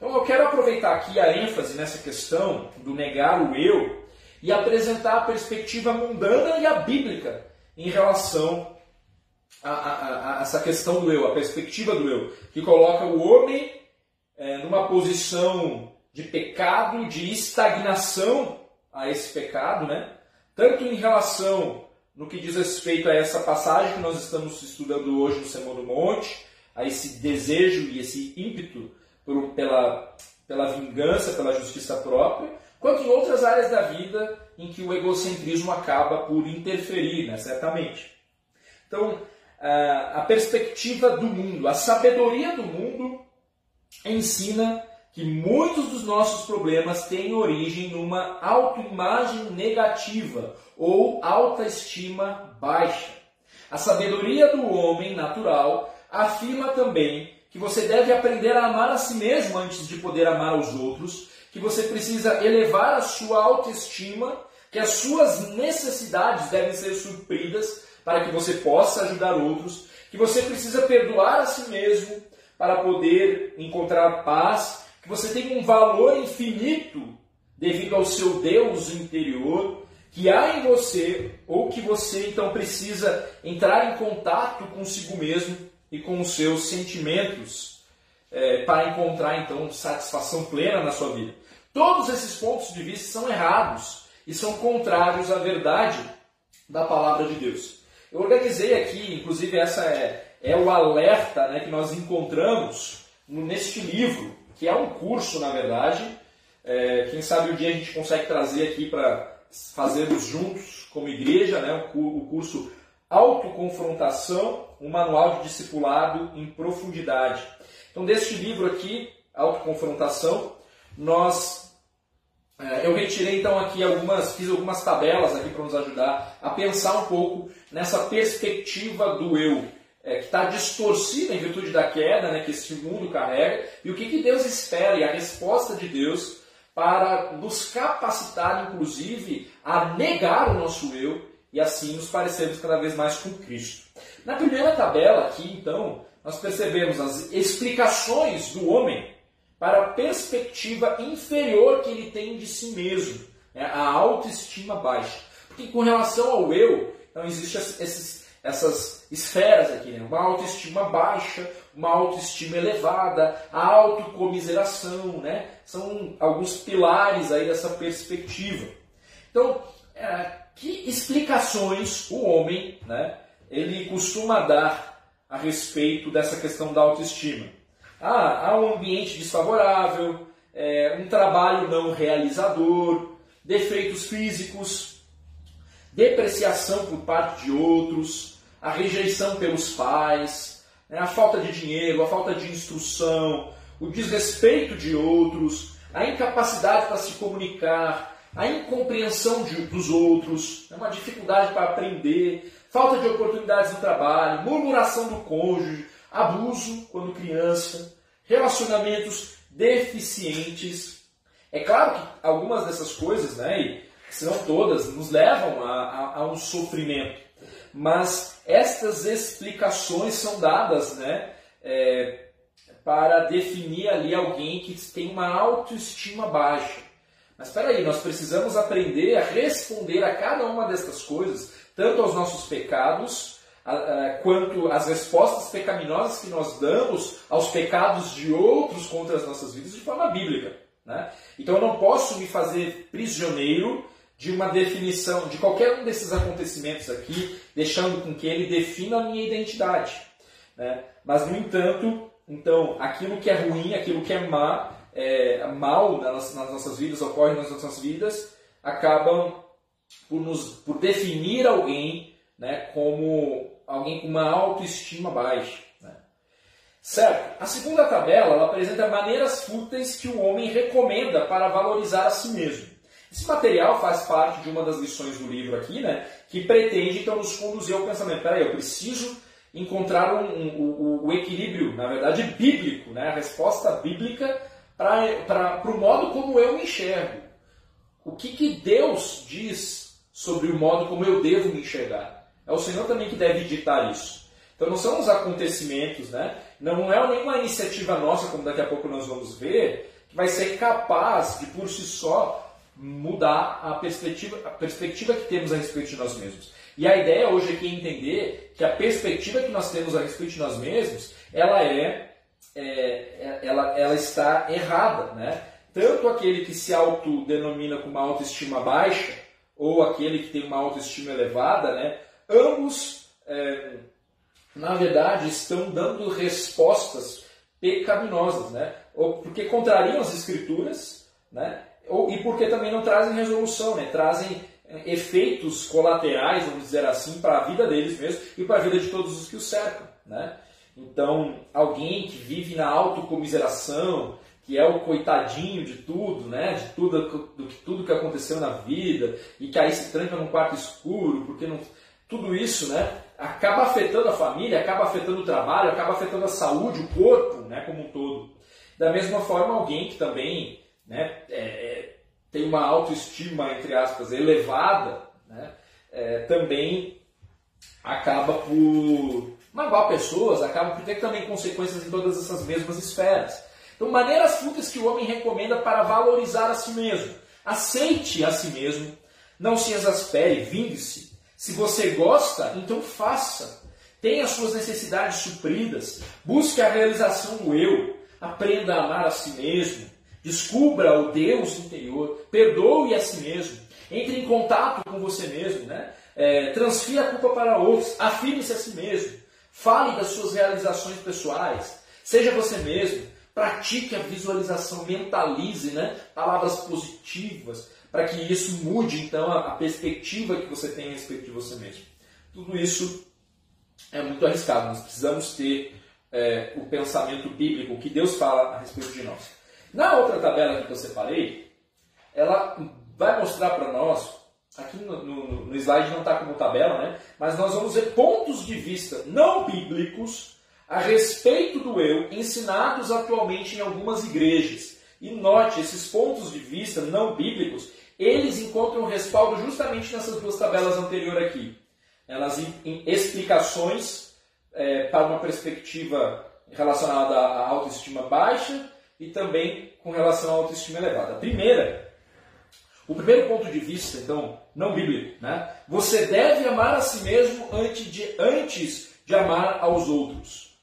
Então eu quero aproveitar aqui a ênfase nessa questão do negar o eu e apresentar a perspectiva mundana e a bíblica em relação a, a, a essa questão do eu, a perspectiva do eu, que coloca o homem é, numa posição de pecado, de estagnação a esse pecado, né? tanto em relação no que diz respeito a essa passagem que nós estamos estudando hoje no Sermão do Monte, a esse desejo e esse ímpeto por, pela, pela vingança, pela justiça própria, quanto em outras áreas da vida em que o egocentrismo acaba por interferir, né, certamente. Então, a perspectiva do mundo, a sabedoria do mundo ensina que muitos dos nossos problemas têm origem numa autoimagem negativa ou autoestima baixa. A sabedoria do homem natural afirma também que você deve aprender a amar a si mesmo antes de poder amar os outros, que você precisa elevar a sua autoestima, que as suas necessidades devem ser supridas para que você possa ajudar outros, que você precisa perdoar a si mesmo para poder encontrar paz, que você tem um valor infinito devido ao seu Deus interior que há em você, ou que você então precisa entrar em contato consigo mesmo e com os seus sentimentos é, para encontrar então satisfação plena na sua vida. Todos esses pontos de vista são errados e são contrários à verdade da palavra de Deus. Eu organizei aqui, inclusive essa é, é o alerta né, que nós encontramos neste livro, que é um curso, na verdade. É, quem sabe um dia a gente consegue trazer aqui para fazermos juntos como igreja, né, o curso Autoconfrontação, um manual de discipulado em profundidade. Então, deste livro aqui, Autoconfrontação, nós é, eu retirei então aqui algumas, fiz algumas tabelas aqui para nos ajudar a pensar um pouco nessa perspectiva do eu, é, que está distorcida em virtude da queda né, que esse mundo carrega, e o que, que Deus espera e a resposta de Deus para nos capacitar, inclusive, a negar o nosso eu e assim nos parecermos cada vez mais com Cristo. Na primeira tabela aqui, então, nós percebemos as explicações do homem para a perspectiva inferior que ele tem de si mesmo, né? a autoestima baixa. Porque com relação ao eu, então existem essas esferas aqui, né? uma autoestima baixa, uma autoestima elevada, a autocomiseração, né? São alguns pilares aí dessa perspectiva. Então, é, que explicações o homem, né? Ele costuma dar a respeito dessa questão da autoestima. Ah, há um ambiente desfavorável, é, um trabalho não realizador, defeitos físicos, depreciação por parte de outros, a rejeição pelos pais, né, a falta de dinheiro, a falta de instrução, o desrespeito de outros, a incapacidade para se comunicar, a incompreensão de, dos outros, né, uma dificuldade para aprender, falta de oportunidades no trabalho, murmuração do cônjuge, abuso quando criança, relacionamentos deficientes. É claro que algumas dessas coisas, né, e se não todas, nos levam a, a, a um sofrimento mas estas explicações são dadas né, é, para definir ali alguém que tem uma autoestima baixa. Mas espera aí, nós precisamos aprender a responder a cada uma destas coisas, tanto aos nossos pecados, quanto às respostas pecaminosas que nós damos aos pecados de outros contra as nossas vidas de forma bíblica. Né? Então eu não posso me fazer prisioneiro de uma definição de qualquer um desses acontecimentos aqui, deixando com que ele defina a minha identidade. Né? Mas, no entanto, então, aquilo que é ruim, aquilo que é, má, é mal nas, nossas vidas, ocorre nas nossas vidas, acabam por, nos, por definir alguém né, como alguém com uma autoestima baixa. Né? Certo? A segunda tabela ela apresenta maneiras fúteis que o homem recomenda para valorizar a si mesmo. Esse material faz parte de uma das lições do livro aqui, né, que pretende então nos conduzir ao pensamento. Peraí, eu preciso encontrar um, um, um, o equilíbrio, na verdade, bíblico, né, a resposta bíblica para o modo como eu me enxergo. O que, que Deus diz sobre o modo como eu devo me enxergar? É o Senhor também que deve ditar isso. Então não são os acontecimentos, né? não é nenhuma iniciativa nossa, como daqui a pouco nós vamos ver, que vai ser capaz de por si só mudar a perspectiva, a perspectiva que temos a respeito de nós mesmos. E a ideia hoje aqui é entender que a perspectiva que nós temos a respeito de nós mesmos, ela é, é, é ela, ela está errada, né? Tanto aquele que se autodenomina com uma autoestima baixa, ou aquele que tem uma autoestima elevada, né? Ambos, é, na verdade, estão dando respostas pecaminosas, né? Ou porque contrariam as escrituras, né? ou, e porque também não trazem resolução, né? trazem é, efeitos colaterais, vamos dizer assim, para a vida deles mesmos e para a vida de todos os que os cercam. Né? Então, alguém que vive na autocomiseração, que é o coitadinho de tudo, né? de tudo, do, tudo que aconteceu na vida, e que aí se tranca num quarto escuro, porque não, tudo isso né? acaba afetando a família, acaba afetando o trabalho, acaba afetando a saúde, o corpo, né, como um todo. Da mesma forma, alguém que também né, é, é tem uma autoestima, entre aspas, elevada, né, é, também acaba por magoar pessoas, acaba por ter também consequências em todas essas mesmas esferas. Então, maneiras fúteis que o homem recomenda para valorizar a si mesmo. Aceite a si mesmo, não se exaspere, vingue-se. Se você gosta, então faça. Tenha suas necessidades supridas, busque a realização do eu, aprenda a amar a si mesmo, descubra o Deus interior, perdoe a si mesmo, entre em contato com você mesmo, né? É, transfira a culpa para outros, afirme-se a si mesmo, fale das suas realizações pessoais, seja você mesmo, pratique a visualização, mentalize né? palavras positivas, para que isso mude então a, perspectiva que você tem a respeito de você mesmo. Tudo isso é muito arriscado, nós precisamos ter é, o pensamento bíblico, o que Deus fala a respeito de nós. Na outra tabela que eu separei, ela vai mostrar para nós Aqui no, no, no slide não está como tabela, né? mas nós vamos ver pontos de vista não bíblicos a respeito do eu ensinados atualmente em algumas igrejas. E note, esses pontos de vista não bíblicos, eles encontram respaldo justamente nessas duas tabelas anteriores aqui. Elas em, em explicações é, para uma perspectiva relacionada à autoestima baixa e também com relação à autoestima elevada. A primeira o primeiro ponto de vista, então, não bíblico, né? Você deve amar a si mesmo antes de, antes de amar aos outros.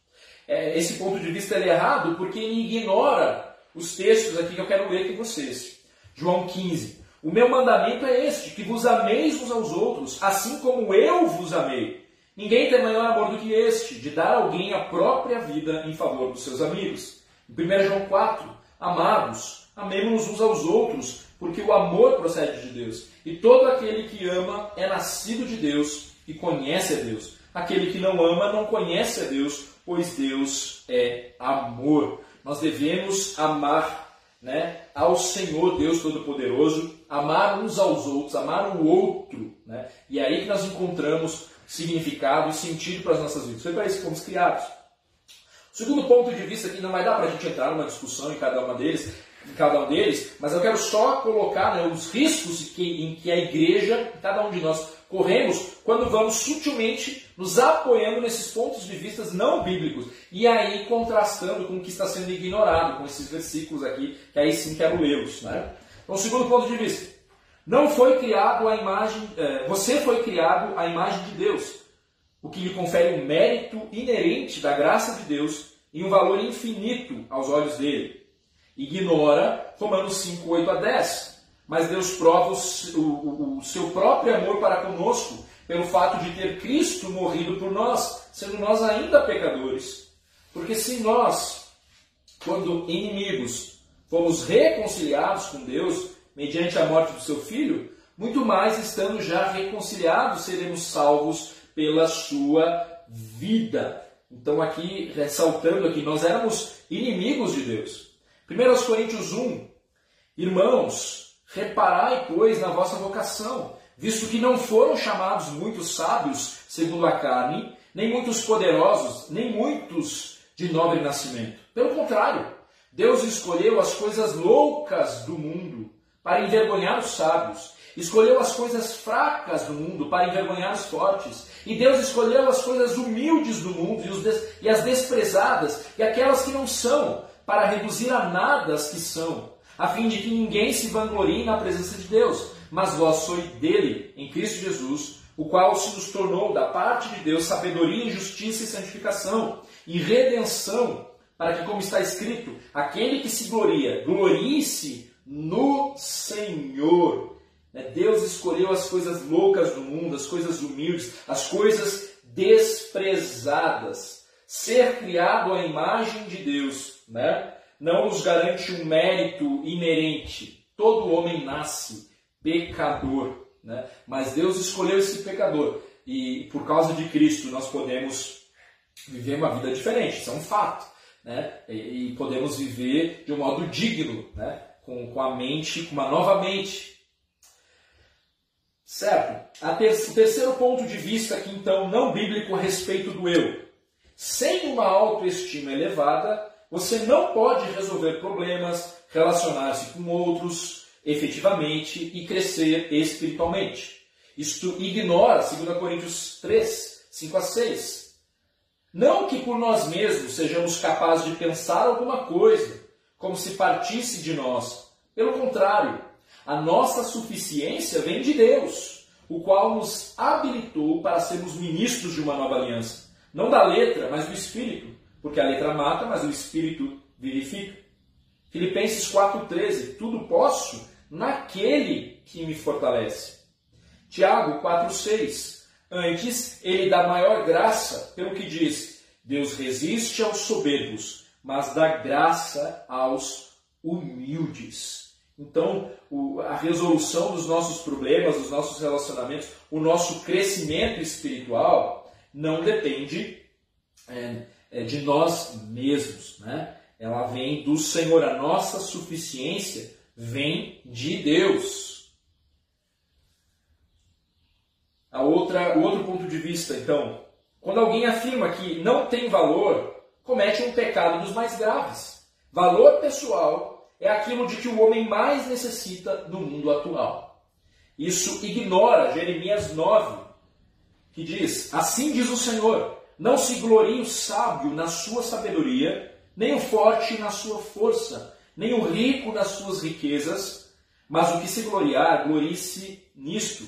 É, esse ponto de vista é errado porque ele ignora os textos aqui que eu quero ler com vocês. João 15. O meu mandamento é este, que vos ameis uns aos outros, assim como eu vos amei. Ninguém tem maior amor do que este, de dar alguém a própria vida em favor dos seus amigos. Em 1 João 4, amados, amemos uns aos outros, porque o amor procede de Deus. E todo aquele que ama é nascido de Deus e conhece a Deus. Aquele que não ama não conhece a Deus, pois Deus é amor. Nós devemos amar né, ao Senhor Deus Todo-Poderoso, amar uns aos outros, amar o outro. Né? E é aí que nós encontramos significado e sentido para as nossas vidas. Foi para isso que fomos criados. Segundo ponto de vista, que não vai dar para a gente entrar numa discussão em cada uma deles, em cada um deles, mas eu quero só colocar né, os riscos que, em que a igreja, cada um de nós, corremos quando vamos sutilmente nos apoiando nesses pontos de vista não bíblicos e aí contrastando com o que está sendo ignorado, com esses versículos aqui, que aí sim quero lê-los. Né? Então, segundo ponto de vista, não foi criado a imagem, é, você foi criado à imagem de Deus, o que lhe confere um mérito inerente da graça de Deus e um valor infinito aos olhos dele ignora Romanos 5, 8 a 10. Mas Deus prova o, o, o seu próprio amor para conosco pelo fato de ter Cristo morrido por nós, sendo nós ainda pecadores. Porque se nós, quando inimigos, fomos reconciliados com Deus mediante a morte do seu filho, muito mais estando já reconciliados, seremos salvos pela sua vida. Então, aqui, ressaltando aqui, nós éramos inimigos de Deus. 1 Coríntios 1, Irmãos, reparai, pois, na vossa vocação, visto que não foram chamados muitos sábios segundo a carne, nem muitos poderosos, nem muitos de nobre nascimento. Pelo contrário, Deus escolheu as coisas loucas do mundo para envergonhar os sábios, escolheu as coisas fracas do mundo para envergonhar os fortes, e Deus escolheu as coisas humildes do mundo e, e as desprezadas e aquelas que não são, para reduzir a nada as que são, a fim de que ninguém se vanglorie na presença de Deus. Mas vós sois dele, em Cristo Jesus, o qual se nos tornou da parte de Deus sabedoria, justiça e santificação, e redenção, para que, como está escrito, aquele que se gloria, glorie-se no Senhor. Né, Deus escolheu as coisas loucas do mundo, as coisas humildes, as coisas desprezadas. Ser criado à imagem de Deus né? não nos garante um mérito inerente. Todo homem nasce pecador, né? mas Deus escolheu esse pecador e por causa de Cristo nós podemos viver uma vida diferente, isso é um fato. Né? E, podemos viver de um modo digno, né? com, com a mente, com uma nova mente. Certo? O terceiro ponto de vista aqui, então, não bíblico a respeito do eu. Sem uma autoestima elevada, você não pode resolver problemas, relacionar-se com outros efetivamente e crescer espiritualmente. Isto ignora 2 Coríntios 3, 5 a 6. Não que por nós mesmos sejamos capazes de pensar alguma coisa, como se partisse de nós. Pelo contrário, a nossa suficiência vem de Deus, o qual nos habilitou para sermos ministros de uma nova aliança. Não da letra, mas do Espírito, porque a letra mata, mas o Espírito vivifica. Filipenses 4,13: Tudo posso naquele que me fortalece. Tiago 4,6: Antes, ele dá maior graça, pelo que diz: Deus resiste aos soberbos, mas dá graça aos humildes. Então, a resolução dos nossos problemas, dos nossos relacionamentos, o nosso crescimento espiritual não depende é, é, de nós mesmos. Né? Ela vem do Senhor. A nossa suficiência vem de Deus. A outra, o outro ponto de vista, então, quando alguém afirma que não tem valor, comete um pecado dos mais graves. Valor pessoal é aquilo de que o homem mais necessita no mundo atual. Isso ignora Jeremias 9, que diz: Assim diz o Senhor: Não se glorie o sábio na sua sabedoria, nem o forte na sua força, nem o rico nas suas riquezas, mas o que se gloriar, glorie-se nisto,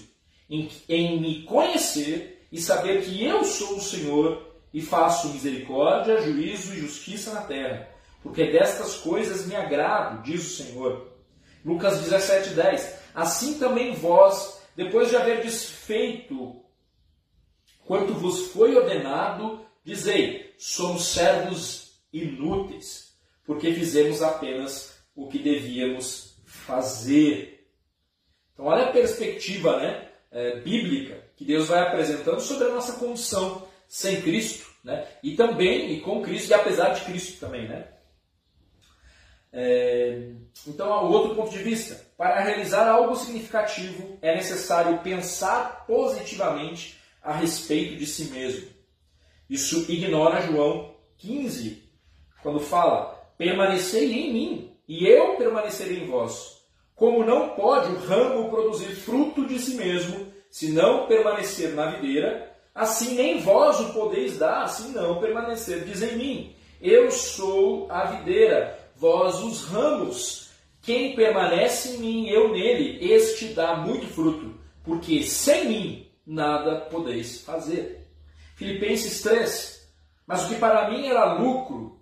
em, em me conhecer e saber que eu sou o Senhor e faço misericórdia, juízo e justiça na terra, porque destas coisas me agrado, diz o Senhor. Lucas 17, 10. Assim também vós, depois de haver desfeito quanto vos foi ordenado, dizei: somos servos inúteis porque fizemos apenas o que devíamos fazer. Então, olha a perspectiva né, é, bíblica que Deus vai apresentando sobre a nossa condição sem Cristo, né, e também e com Cristo, e apesar de Cristo também. Né? É, então, o outro ponto de vista: para realizar algo significativo é necessário pensar positivamente a respeito de si mesmo. Isso ignora João 15, quando fala: permanecei em mim, e eu permanecerei em vós. Como não pode o ramo produzir fruto de si mesmo, se não permanecer na videira, assim nem vós o podeis dar, se não permanecerdes em mim. Eu sou a videira, vós os ramos. Quem permanece em mim, eu nele, este dá muito fruto, porque sem mim nada podeis fazer. Filipenses 3. Mas o que para mim era lucro,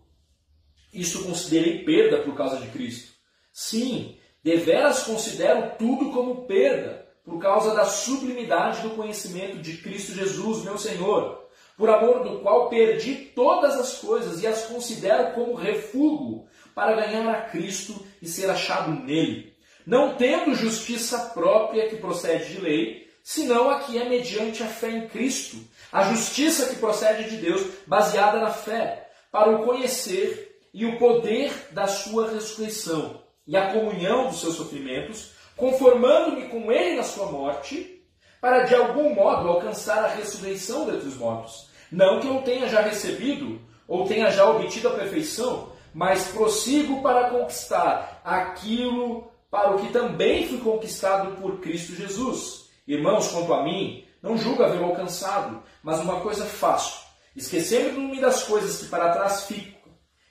isso considerei perda por causa de Cristo. Sim, deveras considero tudo como perda por causa da sublimidade do conhecimento de Cristo Jesus, meu Senhor, por amor do qual perdi todas as coisas e as considero como refúgio para ganhar a Cristo e ser achado nele, não tendo justiça própria que procede de lei, senão a que é mediante a fé em Cristo, a justiça que procede de Deus, baseada na fé, para o conhecer e o poder da sua ressurreição e a comunhão dos seus sofrimentos, conformando-me com ele na sua morte, para de algum modo alcançar a ressurreição dentre os mortos. Não que eu tenha já recebido ou tenha já obtido a perfeição, mas prossigo para conquistar aquilo para o que também fui conquistado por Cristo Jesus. Irmãos, quanto a mim, não julgo haver alcançado, mas uma coisa faço, esquecendo-me das coisas que para trás ficam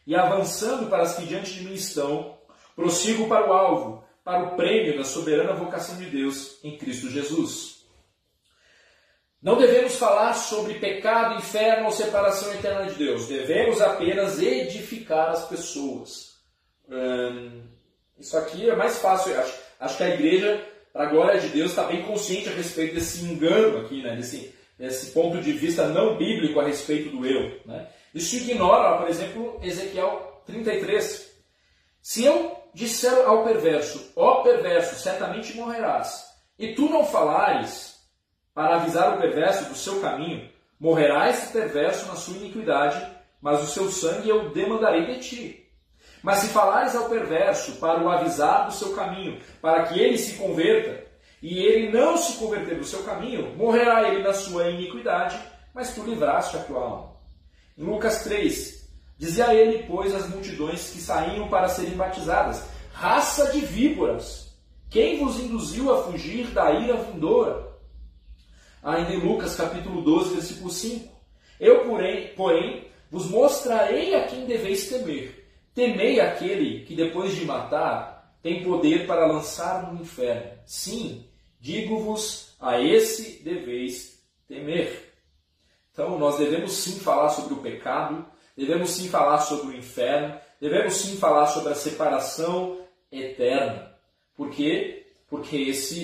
e avançando para as que diante de mim estão, prossigo para o alvo, para o prêmio da soberana vocação de Deus em Cristo Jesus. Não devemos falar sobre pecado, inferno ou separação eterna de Deus. Devemos apenas edificar as pessoas. Hum, isso aqui é mais fácil. Acho, acho que a igreja, para a glória de Deus, está bem consciente a respeito desse engano aqui, né? desse, desse ponto de vista não bíblico a respeito do eu. Né? Isso ignora, por exemplo, Ezequiel 33. Se eu disser ao perverso, ó perverso, certamente morrerás, e tu não falares para avisar o perverso do seu caminho, morrerá esse perverso na sua iniquidade, mas o seu sangue eu demandarei de ti. Mas se falares ao perverso para o avisar do seu caminho, para que ele se converta, e ele não se converter do seu caminho, morrerá ele na sua iniquidade, mas tu livraste a tua alma. Em Lucas 3, dizia ele, pois, as multidões que saíam para serem batizadas, raça de víboras, quem vos induziu a fugir da ira vindoura? Ainda em Lucas capítulo 12, versículo 5, eu, porém, porém, vos mostrarei a quem deveis temer. Temei aquele que, depois de matar, tem poder para lançar no inferno. Sim, digo-vos, a esse deveis temer. Então, nós devemos sim falar sobre o pecado, devemos sim falar sobre o inferno, devemos sim falar sobre a separação eterna. Por quê? Porque esse,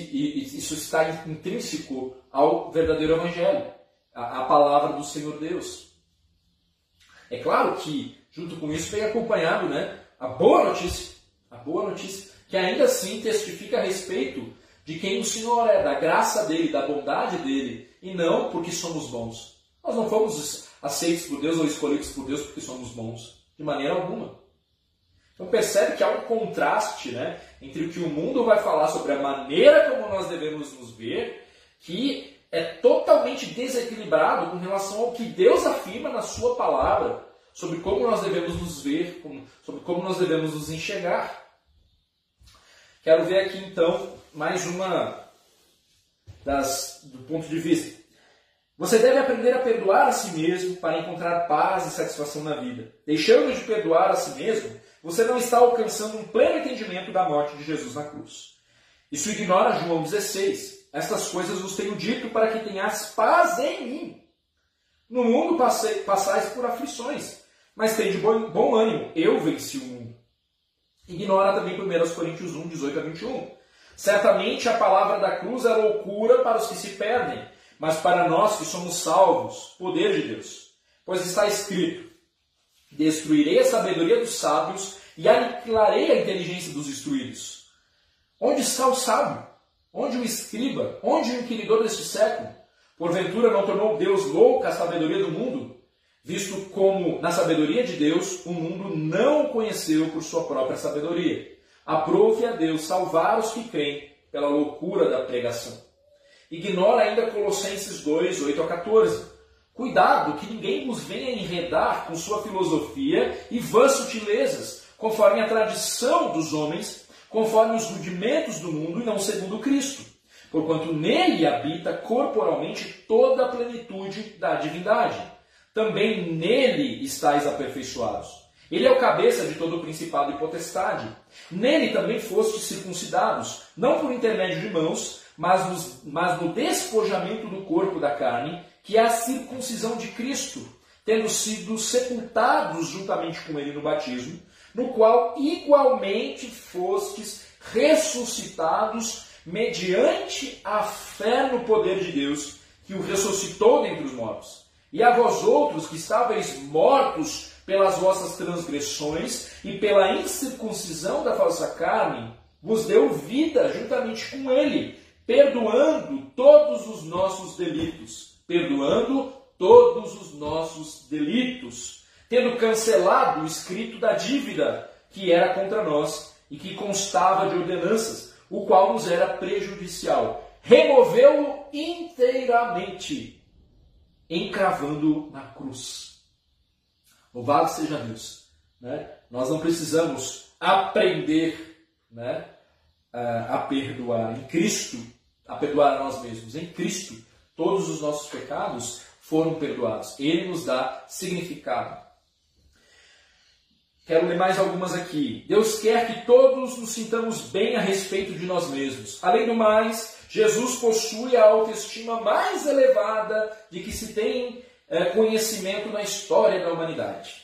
isso está intrínseco ao verdadeiro Evangelho, a palavra do Senhor Deus. É claro que, junto com isso, vem acompanhado né, a boa notícia, a boa notícia, que ainda assim testifica a respeito de quem o Senhor é, da graça dele, da bondade dele, e não porque somos bons. Nós não fomos aceitos por Deus ou escolhidos por Deus porque somos bons, de maneira alguma. Então percebe que há um contraste né, entre o que o mundo vai falar sobre a maneira como nós devemos nos ver, que é totalmente desequilibrado com relação ao que Deus afirma na sua palavra sobre como nós devemos nos ver, sobre como nós devemos nos enxergar. Quero ver aqui então mais uma das do ponto de vista. Você deve aprender a perdoar a si mesmo para encontrar paz e satisfação na vida. Deixando de perdoar a si mesmo, você não está alcançando um pleno entendimento da morte de Jesus na cruz. Isso ignora João 16. Estas coisas vos tenho dito para que tenhas paz em mim. No mundo passais por aflições, mas tem de bom, bom ânimo. Eu venci o mundo. Ignora também 1 Coríntios 1, 18 a 21. Certamente a palavra da cruz é loucura para os que se perdem, mas para nós que somos salvos, poder de Deus. Pois está escrito: Destruirei a sabedoria dos sábios e aniquilarei a inteligência dos instruídos. Onde está o sábio? Onde o escriba? Onde o inquiridor deste século? Porventura não tornou Deus louca a sabedoria do mundo? Visto como, na sabedoria de Deus, o mundo não o conheceu por sua própria sabedoria. Aprove a Deus salvar os que creem pela loucura da pregação. Ignora ainda Colossenses 2, 8 a 14 Cuidado que ninguém nos venha enredar com sua filosofia e vãs sutilezas, conforme a tradição dos homens, conforme os rudimentos do mundo e não segundo Cristo. Porquanto nele habita corporalmente toda a plenitude da divindade. Também nele estáis aperfeiçoados. Ele é o cabeça de todo o principado e potestade. Nele também fostes circuncidados, não por intermédio de mãos, mas, nos, mas no despojamento do corpo da carne, que é a circuncisão de Cristo, tendo sido sepultados juntamente com ele no batismo, no qual igualmente fostes ressuscitados mediante a fé no poder de Deus, que o ressuscitou dentre os mortos. E a vós outros que estáveis mortos pelas vossas transgressões e pela incircuncisão da falsa carne, vos deu vida juntamente com ele, perdoando todos os nossos delitos perdoando todos os nossos delitos, tendo cancelado o escrito da dívida que era contra nós e que constava de ordenanças, o qual nos era prejudicial. Removeu-o inteiramente, encravando na cruz. Louvado seja Deus. Né? Nós não precisamos aprender né, a perdoar em Cristo, a perdoar a nós mesmos. Em Cristo Todos os nossos pecados foram perdoados. Ele nos dá significado. Quero ler mais algumas aqui. Deus quer que todos nos sintamos bem a respeito de nós mesmos. Além do mais, Jesus possui a autoestima mais elevada de que se tem é, conhecimento na história da humanidade.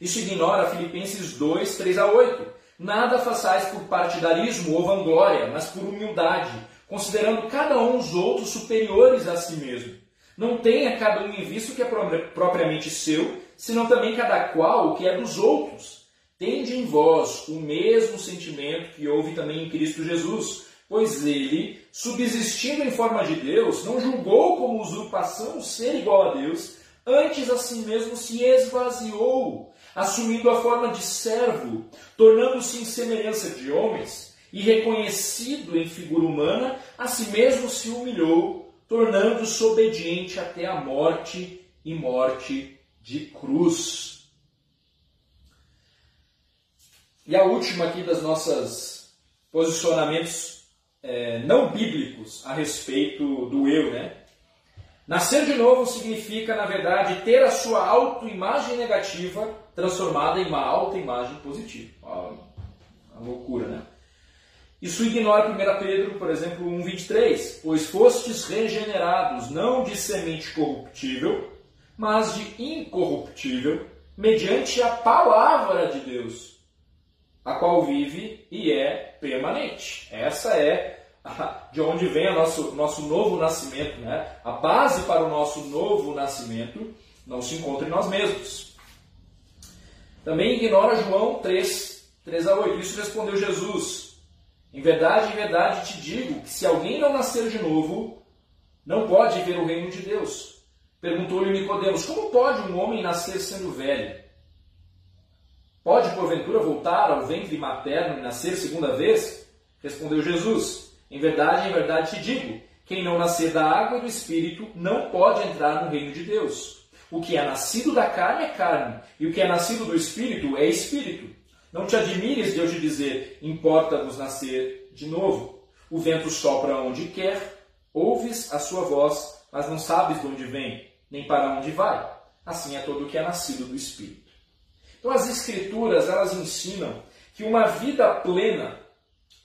Isso ignora Filipenses 2, 3 a 8. Nada façais por partidarismo ou vanglória, mas por humildade considerando cada um os outros superiores a si mesmo. Não tenha cada um em vista o que é propriamente seu, senão também cada qual o que é dos outros. Tende em vós o mesmo sentimento que houve também em Cristo Jesus, pois ele, subsistindo em forma de Deus, não julgou como usurpação ser igual a Deus, antes a si mesmo se esvaziou, assumindo a forma de servo, tornando-se em semelhança de homens e reconhecido em figura humana, a si mesmo se humilhou, tornando-se obediente até a morte e morte de cruz. E a última aqui das nossas posicionamentos é, não bíblicos a respeito do eu, né? Nascer de novo significa, na verdade, ter a sua autoimagem negativa transformada em uma autoimagem positiva. Uma loucura, né? Isso ignora 1 Pedro, por exemplo, 1,23. Pois fostes regenerados, não de semente corruptível, mas de incorruptível, mediante a palavra de Deus, a qual vive e é permanente. Essa é de onde vem o nosso, nosso novo nascimento. Né? A base para o nosso novo nascimento não se encontra em nós mesmos. Também ignora João 3, 3 a 8. Isso respondeu Jesus. Em verdade, em verdade te digo que se alguém não nascer de novo, não pode ver o reino de Deus. Perguntou-lhe Nicodemos: Como pode um homem nascer sendo velho? Pode porventura voltar ao ventre materno e nascer segunda vez? Respondeu Jesus: em verdade, em verdade te digo: quem não nascer da água e do espírito não pode entrar no reino de Deus. O que é nascido da carne é carne, e o que é nascido do espírito é espírito. Não te admires de eu te dizer: importa-vos nascer de novo. O vento sopra onde quer, ouves a sua voz, mas não sabes de onde vem, nem para onde vai. Assim é todo o que é nascido do espírito. Então as escrituras, elas ensinam que uma vida plena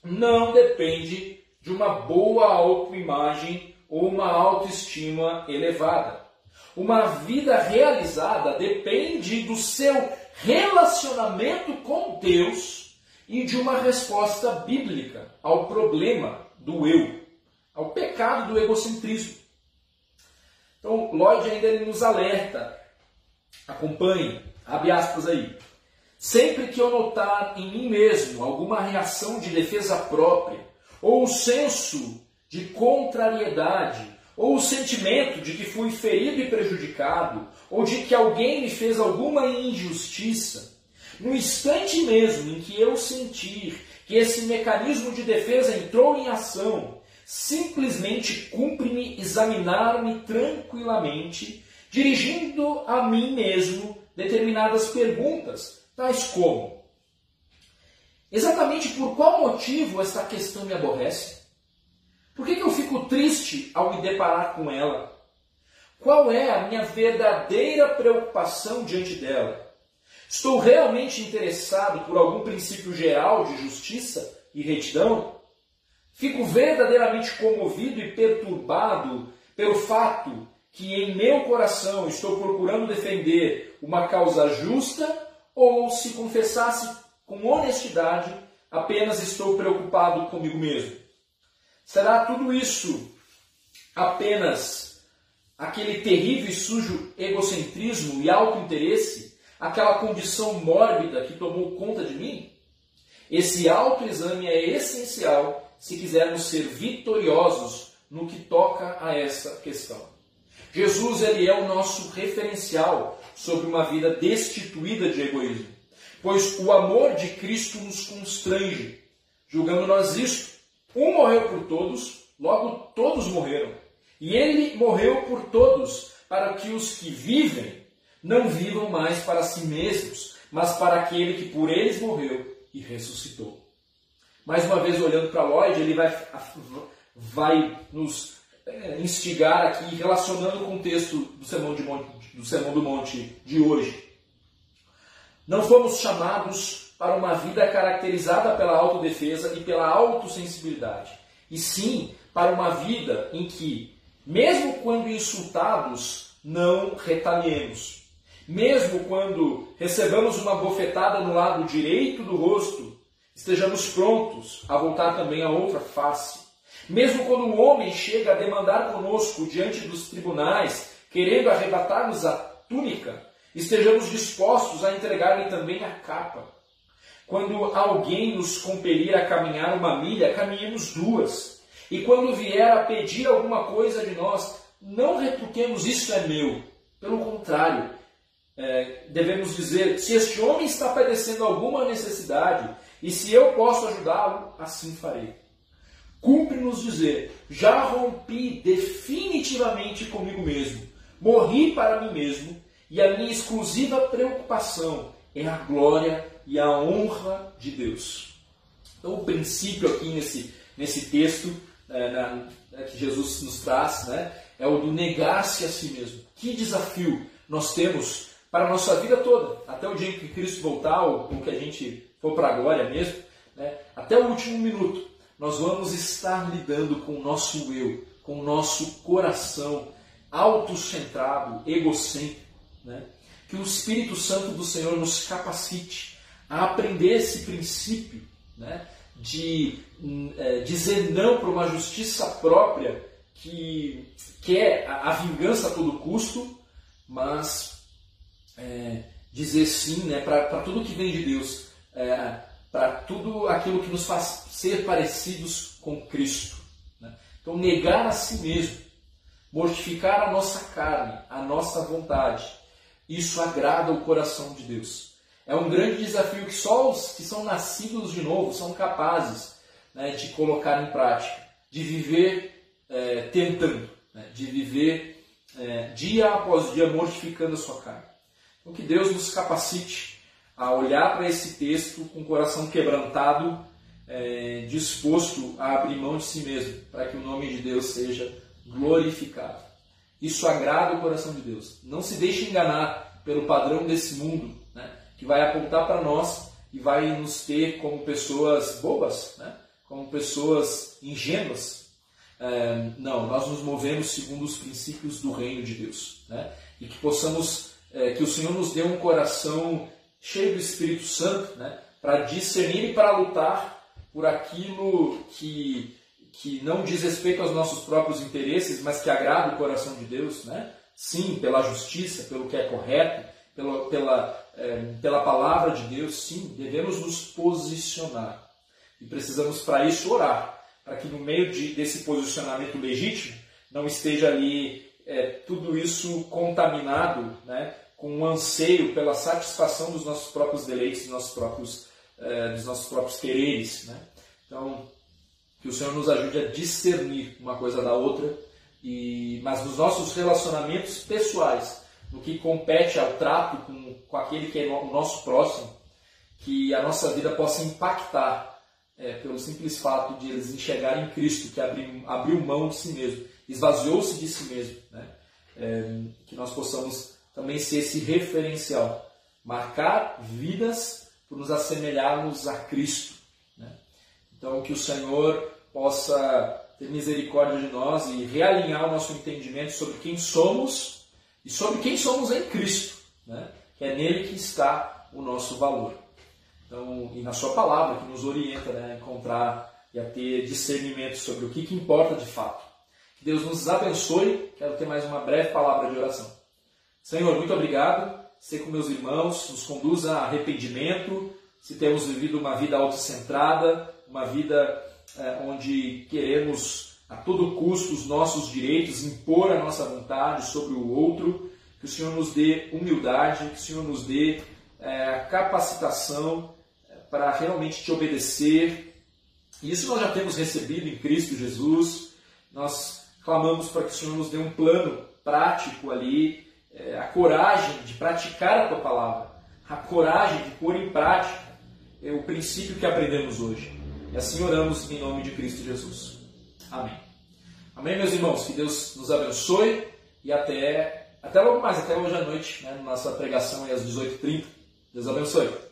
não depende de uma boa autoimagem ou uma autoestima elevada. Uma vida realizada depende do seu relacionamento com Deus e de uma resposta bíblica ao problema do eu, ao pecado do egocentrismo. Então, Lloyd ainda ele nos alerta, acompanhe, abre aspas aí. Sempre que eu notar em mim mesmo alguma reação de defesa própria, ou o senso de contrariedade, ou o sentimento de que fui ferido e prejudicado, ou de que alguém me fez alguma injustiça, no instante mesmo em que eu sentir que esse mecanismo de defesa entrou em ação, simplesmente cumpre-me examinar-me tranquilamente, dirigindo a mim mesmo determinadas perguntas, tais como: Exatamente por qual motivo esta questão me aborrece? Por que, que eu fico triste ao me deparar com ela? Qual é a minha verdadeira preocupação diante dela? Estou realmente interessado por algum princípio geral de justiça e retidão? Fico verdadeiramente comovido e perturbado pelo fato que em meu coração estou procurando defender uma causa justa ou se confessasse com honestidade, apenas estou preocupado comigo mesmo? Será tudo isso apenas aquele terrível e sujo egocentrismo e autointeresse, aquela condição mórbida que tomou conta de mim? Esse autoexame é essencial se quisermos ser vitoriosos no que toca a essa questão. Jesus ele é o nosso referencial sobre uma vida destituída de egoísmo pois o amor de Cristo nos constrange. Julgando nós isto, um morreu por todos, logo todos morreram. E ele morreu por todos, para que os que vivem não vivam mais para si mesmos, mas para aquele que por eles morreu e ressuscitou. Mais uma vez, olhando para Lloyd, ele vai, vai nos é, instigar aqui, relacionando com o texto do Sermão, de Monte, do Sermão do Monte de hoje. Não fomos chamados para uma vida caracterizada pela autodefesa e pela autossensibilidade, e sim para uma vida em que, mesmo quando insultados, não retaliemos. Mesmo quando recebamos uma bofetada no lado direito do rosto, estejamos prontos a voltar também a outra face. Mesmo quando um homem chega a demandar conosco diante dos tribunais, querendo arrebatar-nos a túnica, estejamos dispostos a entregar-lhe também a capa. Quando alguém nos compelir a caminhar uma milha, caminhemos duas. E quando vier a pedir alguma coisa de nós, não retruquemos isso é meu. Pelo contrário, é, devemos dizer: se este homem está padecendo alguma necessidade e se eu posso ajudá-lo, assim farei. Cumpre-nos dizer: já rompi definitivamente comigo mesmo, morri para mim mesmo, e a minha exclusiva preocupação é a glória e a honra de Deus. Então, o princípio aqui nesse, nesse texto é, na, é, que Jesus nos traz né, é o do negar-se a si mesmo. Que desafio nós temos para a nossa vida toda, até o dia em que Cristo voltar, ou, que a gente for para a glória mesmo, né, até o último minuto, nós vamos estar lidando com o nosso eu, com o nosso coração autocentrado, egocêntrico. Né? Que o Espírito Santo do Senhor nos capacite a aprender esse princípio né? de é, dizer não para uma justiça própria que quer a, a vingança a todo custo, mas é, dizer sim né, para tudo que vem de Deus, é, para tudo aquilo que nos faz ser parecidos com Cristo. Né? Então, negar a si mesmo, mortificar a nossa carne, a nossa vontade, isso agrada o coração de Deus. É um grande desafio que só os que são nascidos de novo são capazes né, de colocar em prática, de viver é, tentando, né, de viver é, dia após dia mortificando a sua carne. Então, que Deus nos capacite a olhar para esse texto com o coração quebrantado, é, disposto a abrir mão de si mesmo, para que o nome de Deus seja glorificado. Isso agrada o coração de Deus. Não se deixe enganar pelo padrão desse mundo, né, que vai apontar para nós e vai nos ter como pessoas bobas, né, como pessoas ingênuas. É, não, nós nos movemos segundo os princípios do reino de Deus. Né, e que possamos, é, que o Senhor nos dê um coração cheio do Espírito Santo, né, para discernir e para lutar por aquilo que que não diz respeito aos nossos próprios interesses, mas que agrada o coração de Deus, né? Sim, pela justiça, pelo que é correto, pela, pela, é, pela palavra de Deus, sim, devemos nos posicionar. E precisamos, para isso, orar, para que no meio de, desse posicionamento legítimo não esteja ali é, tudo isso contaminado né, com um anseio pela satisfação dos nossos próprios deleites, dos nossos próprios, é, dos nossos próprios quereres. Né? Então, que o Senhor nos ajude a discernir uma coisa da outra, e, mas nos nossos relacionamentos pessoais, no que compete ao trato com, com aquele que é o nosso próximo, que a nossa vida possa impactar é, pelo simples fato de eles enxergarem Cristo, que abriu, abriu mão de si mesmo, esvaziou-se de si mesmo. Né? É, que nós possamos também ser esse referencial, marcar vidas por nos assemelharmos a Cristo então, que o Senhor possa ter misericórdia de nós e realinhar o nosso entendimento sobre quem somos e sobre quem somos em Cristo, né? que é nele que está o nosso valor. Então, e na Sua palavra, que nos orienta né, a encontrar e a ter discernimento sobre o que, que importa de fato. Que Deus nos abençoe. Quero ter mais uma breve palavra de oração. Senhor, muito obrigado. Ser com meus irmãos, nos conduza a arrependimento. Se temos vivido uma vida autocentrada, uma vida é, onde queremos a todo custo os nossos direitos, impor a nossa vontade sobre o outro, que o Senhor nos dê humildade, que o Senhor nos dê é, capacitação é, para realmente te obedecer. E isso nós já temos recebido em Cristo Jesus. Nós clamamos para que o Senhor nos dê um plano prático ali, é, a coragem de praticar a tua palavra, a coragem de pôr em prática é, o princípio que aprendemos hoje. E assim oramos em nome de Cristo Jesus. Amém. Amém, meus irmãos. Que Deus nos abençoe e até, até logo mais, até hoje à noite, né, nossa pregação às 18h30. Deus abençoe.